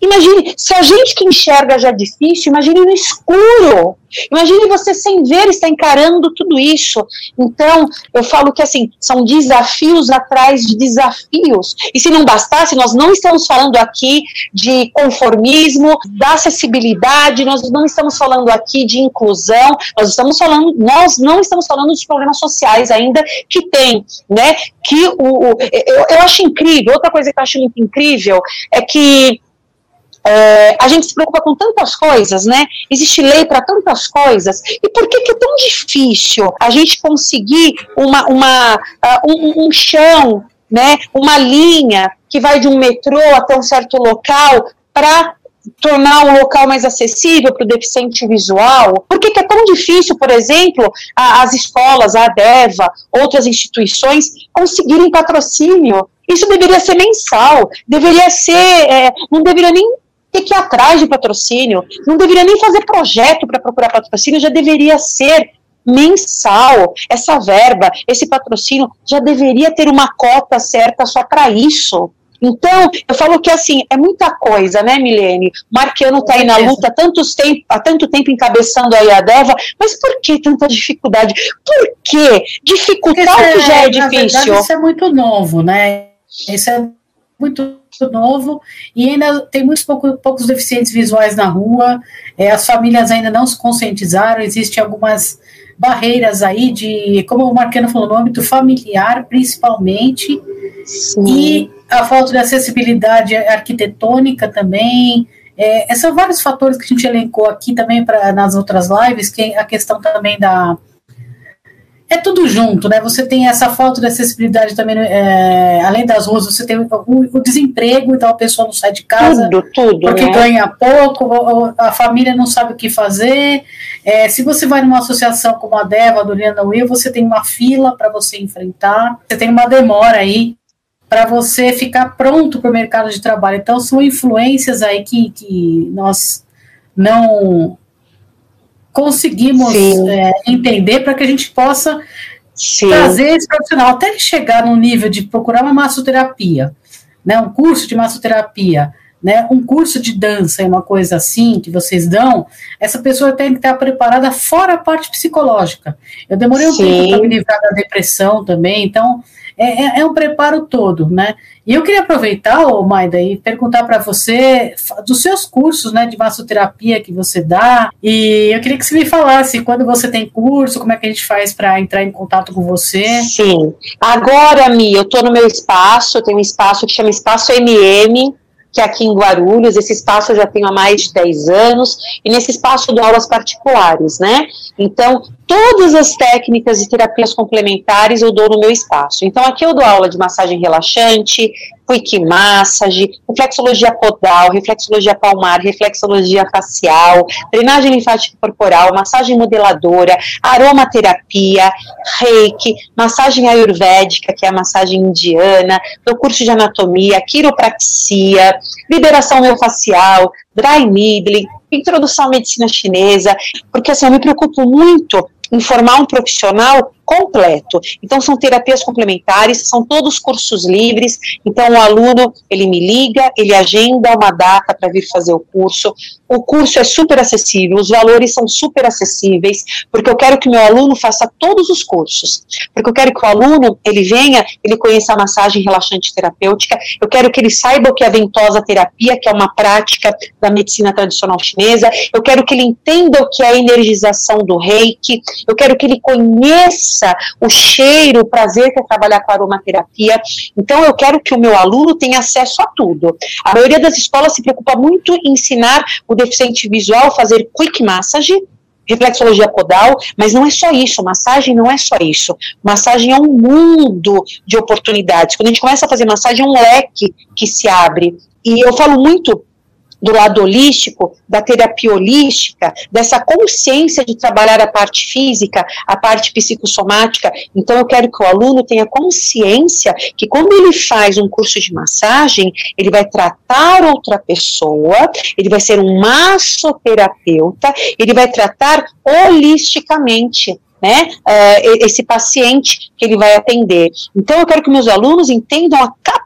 Imagine, se a gente que enxerga já é difícil, imagine no escuro. Imagine você sem ver está encarando tudo isso. Então, eu falo que assim, são desafios atrás de desafios. E se não bastasse, nós não estamos falando aqui de conformismo, da acessibilidade, nós não estamos falando aqui de inclusão, nós estamos falando, nós não estamos falando dos problemas sociais ainda que tem, né? Que o, o eu, eu acho incrível, outra coisa que eu acho muito incrível é que é, a gente se preocupa com tantas coisas, né? Existe lei para tantas coisas. E por que, que, é tão difícil a gente conseguir uma, uma, uh, um, um chão, né? Uma linha que vai de um metrô até um certo local para tornar o local mais acessível para o deficiente visual? Por que, que, é tão difícil, por exemplo, a, as escolas, a ADEVA, outras instituições conseguirem patrocínio? Isso deveria ser mensal, deveria ser, é, não deveria nem ter que ir atrás de patrocínio, não deveria nem fazer projeto para procurar patrocínio, já deveria ser mensal. Essa verba, esse patrocínio já deveria ter uma cota certa só para isso. Então, eu falo que assim, é muita coisa, né, Milene? Marquiano está aí na luta há, tantos tempo, há tanto tempo encabeçando aí a DEVA, mas por que tanta dificuldade? Por que dificultar o que já é, é difícil? Verdade, isso é muito novo, né? Isso é muito novo e ainda tem muitos pouco, poucos deficientes visuais na rua, é, as famílias ainda não se conscientizaram, existem algumas barreiras aí de, como o Marcano falou, no âmbito familiar, principalmente, Sim. e a falta de acessibilidade arquitetônica também, é, são vários fatores que a gente elencou aqui também pra, nas outras lives, que é a questão também da é tudo junto, né? Você tem essa falta de acessibilidade também, é, além das ruas, você tem o, o, desemprego, então a pessoa não sai de casa tudo, tudo, porque né? ganha pouco, a família não sabe o que fazer. É, se você vai numa associação como a Deva, a Doriana Will, você tem uma fila para você enfrentar, você tem uma demora aí para você ficar pronto para o mercado de trabalho. Então, são influências aí que, que nós não conseguimos é, entender para que a gente possa Sim. trazer esse profissional até chegar no nível de procurar uma massoterapia, né, um curso de massoterapia, né, um curso de dança é uma coisa assim que vocês dão, essa pessoa tem que estar preparada fora a parte psicológica. Eu demorei um Sim. tempo para me livrar da depressão também, então é, é, é, um preparo todo, né? E eu queria aproveitar, ô Maida, e perguntar para você dos seus cursos, né, de massoterapia que você dá, e eu queria que você me falasse quando você tem curso, como é que a gente faz para entrar em contato com você. Sim. Agora, Mi, eu estou no meu espaço, eu tenho um espaço que chama Espaço MM, que é aqui em Guarulhos, esse espaço eu já tenho há mais de 10 anos, e nesse espaço eu dou aulas particulares, né? Então, todas as técnicas e terapias complementares eu dou no meu espaço. Então, aqui eu dou aula de massagem relaxante, quick massage, reflexologia podal, reflexologia palmar, reflexologia facial, drenagem linfática corporal, massagem modeladora, aromaterapia, reiki, massagem ayurvédica, que é a massagem indiana, do curso de anatomia, quiropraxia, liberação miofascial, dry needling, introdução à medicina chinesa, porque assim, eu me preocupo muito em formar um profissional completo. Então são terapias complementares, são todos cursos livres. Então o aluno ele me liga, ele agenda uma data para vir fazer o curso. O curso é super acessível, os valores são super acessíveis, porque eu quero que meu aluno faça todos os cursos. Porque eu quero que o aluno ele venha, ele conheça a massagem relaxante terapêutica. Eu quero que ele saiba o que é a ventosa terapia, que é uma prática da medicina tradicional chinesa. Eu quero que ele entenda o que é a energização do Reiki. Eu quero que ele conheça o cheiro, o prazer que é trabalhar com aromaterapia. Então, eu quero que o meu aluno tenha acesso a tudo. A maioria das escolas se preocupa muito em ensinar o deficiente visual fazer quick massage, reflexologia podal, mas não é só isso, massagem não é só isso. Massagem é um mundo de oportunidades. Quando a gente começa a fazer massagem, é um leque que se abre. E eu falo muito do lado holístico, da terapia holística, dessa consciência de trabalhar a parte física, a parte psicossomática. Então, eu quero que o aluno tenha consciência que quando ele faz um curso de massagem, ele vai tratar outra pessoa, ele vai ser um massoterapeuta, ele vai tratar holisticamente né, uh, esse paciente que ele vai atender. Então, eu quero que meus alunos entendam a capacidade,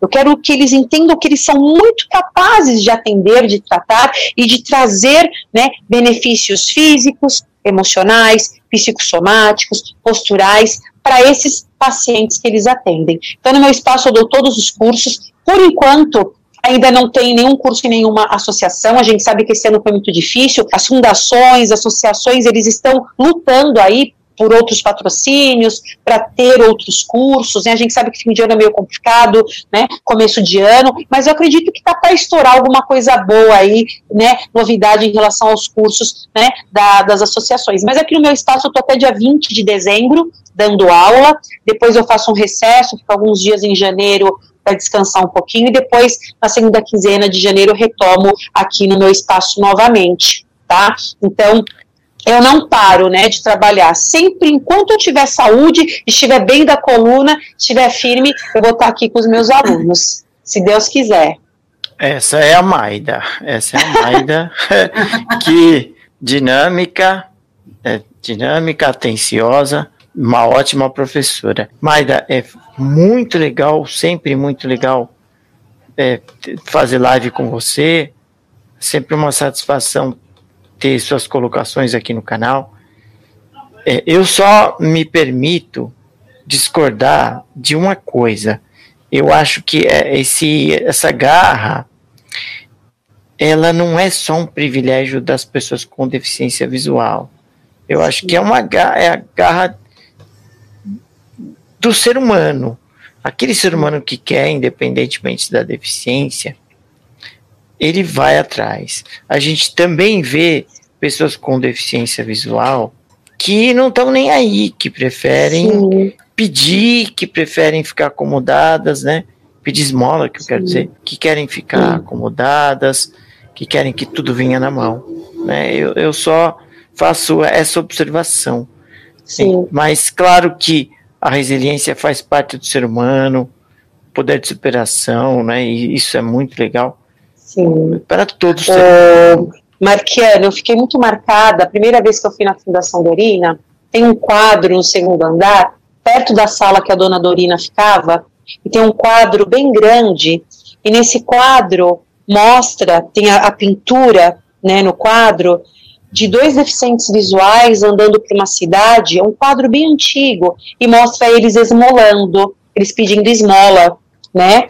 eu quero que eles entendam que eles são muito capazes de atender, de tratar e de trazer né, benefícios físicos, emocionais, psicossomáticos, posturais, para esses pacientes que eles atendem. Então, no meu espaço, eu dou todos os cursos. Por enquanto, ainda não tem nenhum curso em nenhuma associação, a gente sabe que esse ano foi muito difícil, as fundações, associações, eles estão lutando aí por outros patrocínios, para ter outros cursos, né? A gente sabe que fim de ano é meio complicado, né? Começo de ano, mas eu acredito que está para estourar alguma coisa boa aí, né? Novidade em relação aos cursos, né? Da, das associações. Mas aqui no meu espaço eu estou até dia 20 de dezembro dando aula, depois eu faço um recesso, fico alguns dias em janeiro para descansar um pouquinho e depois, na segunda quinzena de janeiro, retomo aqui no meu espaço novamente, tá? Então, eu não paro, né, de trabalhar. Sempre, enquanto eu tiver saúde, estiver bem da coluna, estiver firme, eu vou estar aqui com os meus alunos, se Deus quiser. Essa é a Maida, essa é a Maida, que dinâmica, é, dinâmica, atenciosa, uma ótima professora. Maida, é muito legal, sempre muito legal é, fazer live com você. Sempre uma satisfação ter suas colocações aqui no canal. É, eu só me permito discordar de uma coisa. Eu acho que é esse, essa garra, ela não é só um privilégio das pessoas com deficiência visual. Eu acho que é uma garra, é a garra do ser humano. Aquele ser humano que quer, independentemente da deficiência, ele vai atrás. A gente também vê pessoas com deficiência visual que não estão nem aí, que preferem Sim. pedir, que preferem ficar acomodadas, né? Pedir esmola, que eu quero dizer, que querem ficar Sim. acomodadas, que querem que tudo venha na mão. Né? Eu, eu só faço essa observação. Sim. Mas claro que a resiliência faz parte do ser humano, poder de superação, né? E isso é muito legal. Sim. Para todos. É, Marquiano, eu fiquei muito marcada. A primeira vez que eu fui na Fundação Dorina, tem um quadro no segundo andar, perto da sala que a dona Dorina ficava, e tem um quadro bem grande, e nesse quadro mostra, tem a, a pintura né, no quadro, de dois deficientes visuais andando por uma cidade, é um quadro bem antigo, e mostra eles esmolando, eles pedindo esmola, né?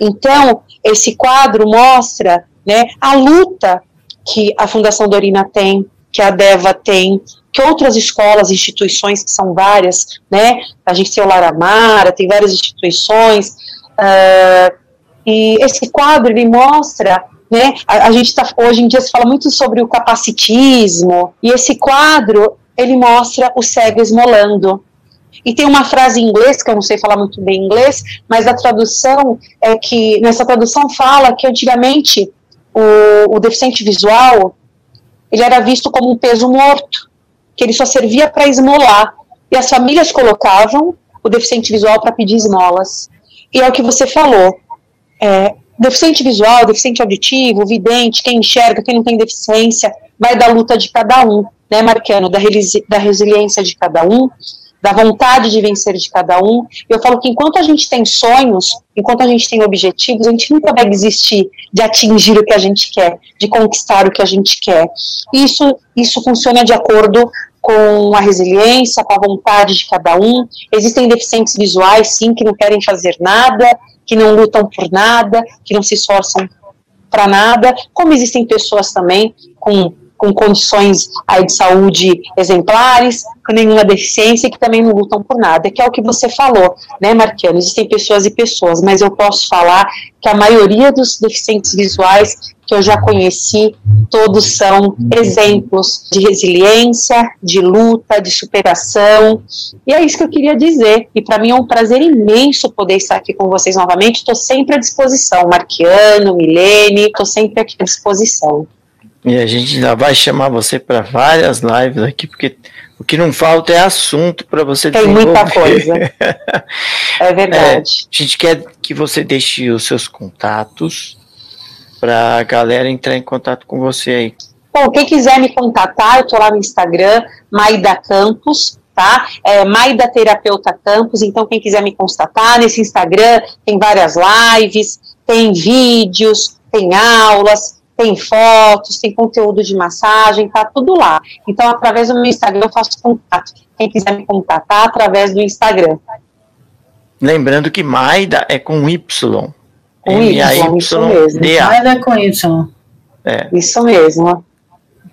Então, esse quadro mostra né, a luta que a Fundação Dorina tem, que a DEVA tem, que outras escolas, instituições, que são várias, né? A gente tem o Laramara, tem várias instituições, uh, e esse quadro, ele mostra né? A, a gente está hoje em dia se fala muito sobre o capacitismo e esse quadro ele mostra o cego esmolando. E tem uma frase em inglês que eu não sei falar muito bem inglês, mas a tradução é que nessa tradução fala que antigamente o, o deficiente visual ele era visto como um peso morto, que ele só servia para esmolar e as famílias colocavam o deficiente visual para pedir esmolas. E é o que você falou. É, deficiente visual, deficiente auditivo, vidente, quem enxerga, quem não tem deficiência, vai da luta de cada um, né, Marquiano, da, da resiliência de cada um, da vontade de vencer de cada um. Eu falo que enquanto a gente tem sonhos, enquanto a gente tem objetivos, a gente nunca vai desistir de atingir o que a gente quer, de conquistar o que a gente quer. Isso, isso funciona de acordo com a resiliência, com a vontade de cada um. Existem deficientes visuais, sim, que não querem fazer nada, que não lutam por nada, que não se esforçam para nada, como existem pessoas também com, com condições aí de saúde exemplares, com nenhuma deficiência, que também não lutam por nada, que é o que você falou, né, Marquiano? Existem pessoas e pessoas, mas eu posso falar que a maioria dos deficientes visuais que eu já conheci, todos são exemplos de resiliência, de luta, de superação. E é isso que eu queria dizer. E para mim é um prazer imenso poder estar aqui com vocês novamente. Estou sempre à disposição. Marquiano, Milene, estou sempre aqui à disposição. E a gente ainda vai chamar você para várias lives aqui, porque o que não falta é assunto para você Tem muita coisa. é verdade. É, a gente quer que você deixe os seus contatos para a galera entrar em contato com você aí. Bom, quem quiser me contatar, eu tô lá no Instagram, Maida Campos, tá? É Maida Terapeuta Campos, então quem quiser me constatar, nesse Instagram tem várias lives, tem vídeos, tem aulas, tem fotos, tem conteúdo de massagem, tá tudo lá. Então, através do meu Instagram eu faço contato. Quem quiser me contatar, através do Instagram. Lembrando que Maida é com Y. Com Y, isso mesmo. Maida com Y. É. Isso mesmo.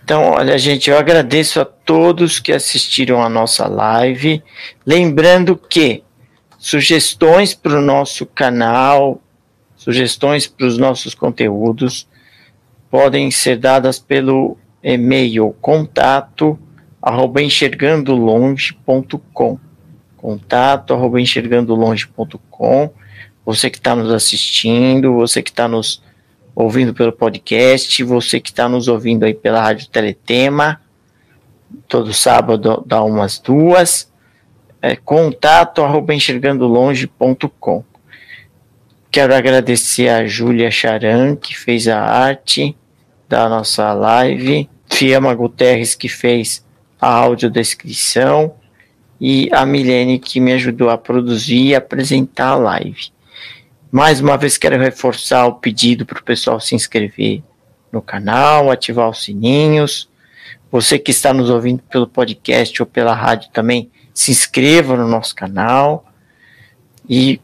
Então, olha, gente, eu agradeço a todos que assistiram a nossa live. Lembrando que sugestões para o nosso canal, sugestões para os nossos conteúdos, podem ser dadas pelo e-mail contato arroba enxergandolonge.com contato arroba enxergandolonge.com você que está nos assistindo, você que está nos ouvindo pelo podcast, você que está nos ouvindo aí pela Rádio Teletema, todo sábado dá umas duas, é, contato arroba enxergandolonge.com Quero agradecer a Júlia Charan, que fez a arte, da nossa live, Fiamma Guterres, que fez a audiodescrição, e a Milene, que me ajudou a produzir e apresentar a live. Mais uma vez, quero reforçar o pedido para o pessoal se inscrever no canal, ativar os sininhos. Você que está nos ouvindo pelo podcast ou pela rádio também, se inscreva no nosso canal e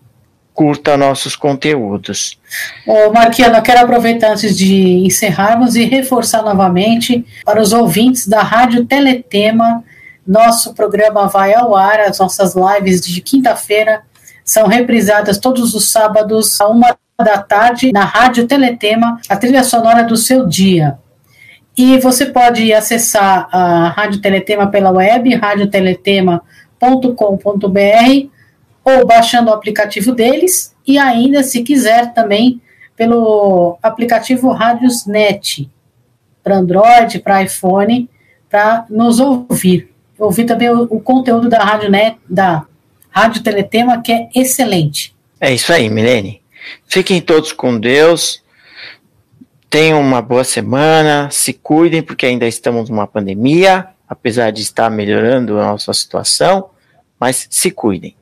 curta nossos conteúdos. Ô, Marquiano, eu quero aproveitar antes de encerrarmos e reforçar novamente para os ouvintes da Rádio Teletema. Nosso programa vai ao ar, as nossas lives de quinta-feira são reprisadas todos os sábados, a uma da tarde, na Rádio Teletema, a trilha sonora do seu dia. E você pode acessar a Rádio Teletema pela web, radioteletema.com.br ou baixando o aplicativo deles, e ainda, se quiser, também pelo aplicativo Radiosnet, para Android, para iPhone, para nos ouvir. Ouvir também o, o, conteúdo da Rádio, Net, da Rádio Teletema, que é excelente. É isso aí, Milene. Fiquem todos com Deus. Tenham uma boa semana. Se cuidem, porque ainda estamos numa pandemia, apesar de estar melhorando a nossa situação. Mas se cuidem.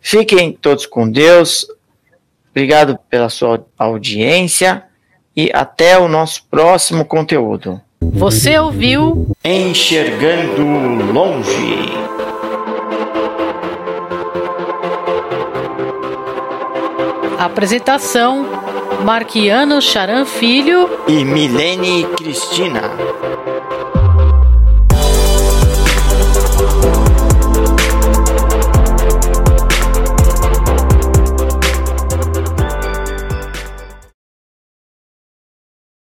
Fiquem todos com Deus. Obrigado pela sua audiência e até o nosso próximo conteúdo. Você ouviu Enxergando Longe. Apresentação: Marquiano Charan Filho e Milene Cristina.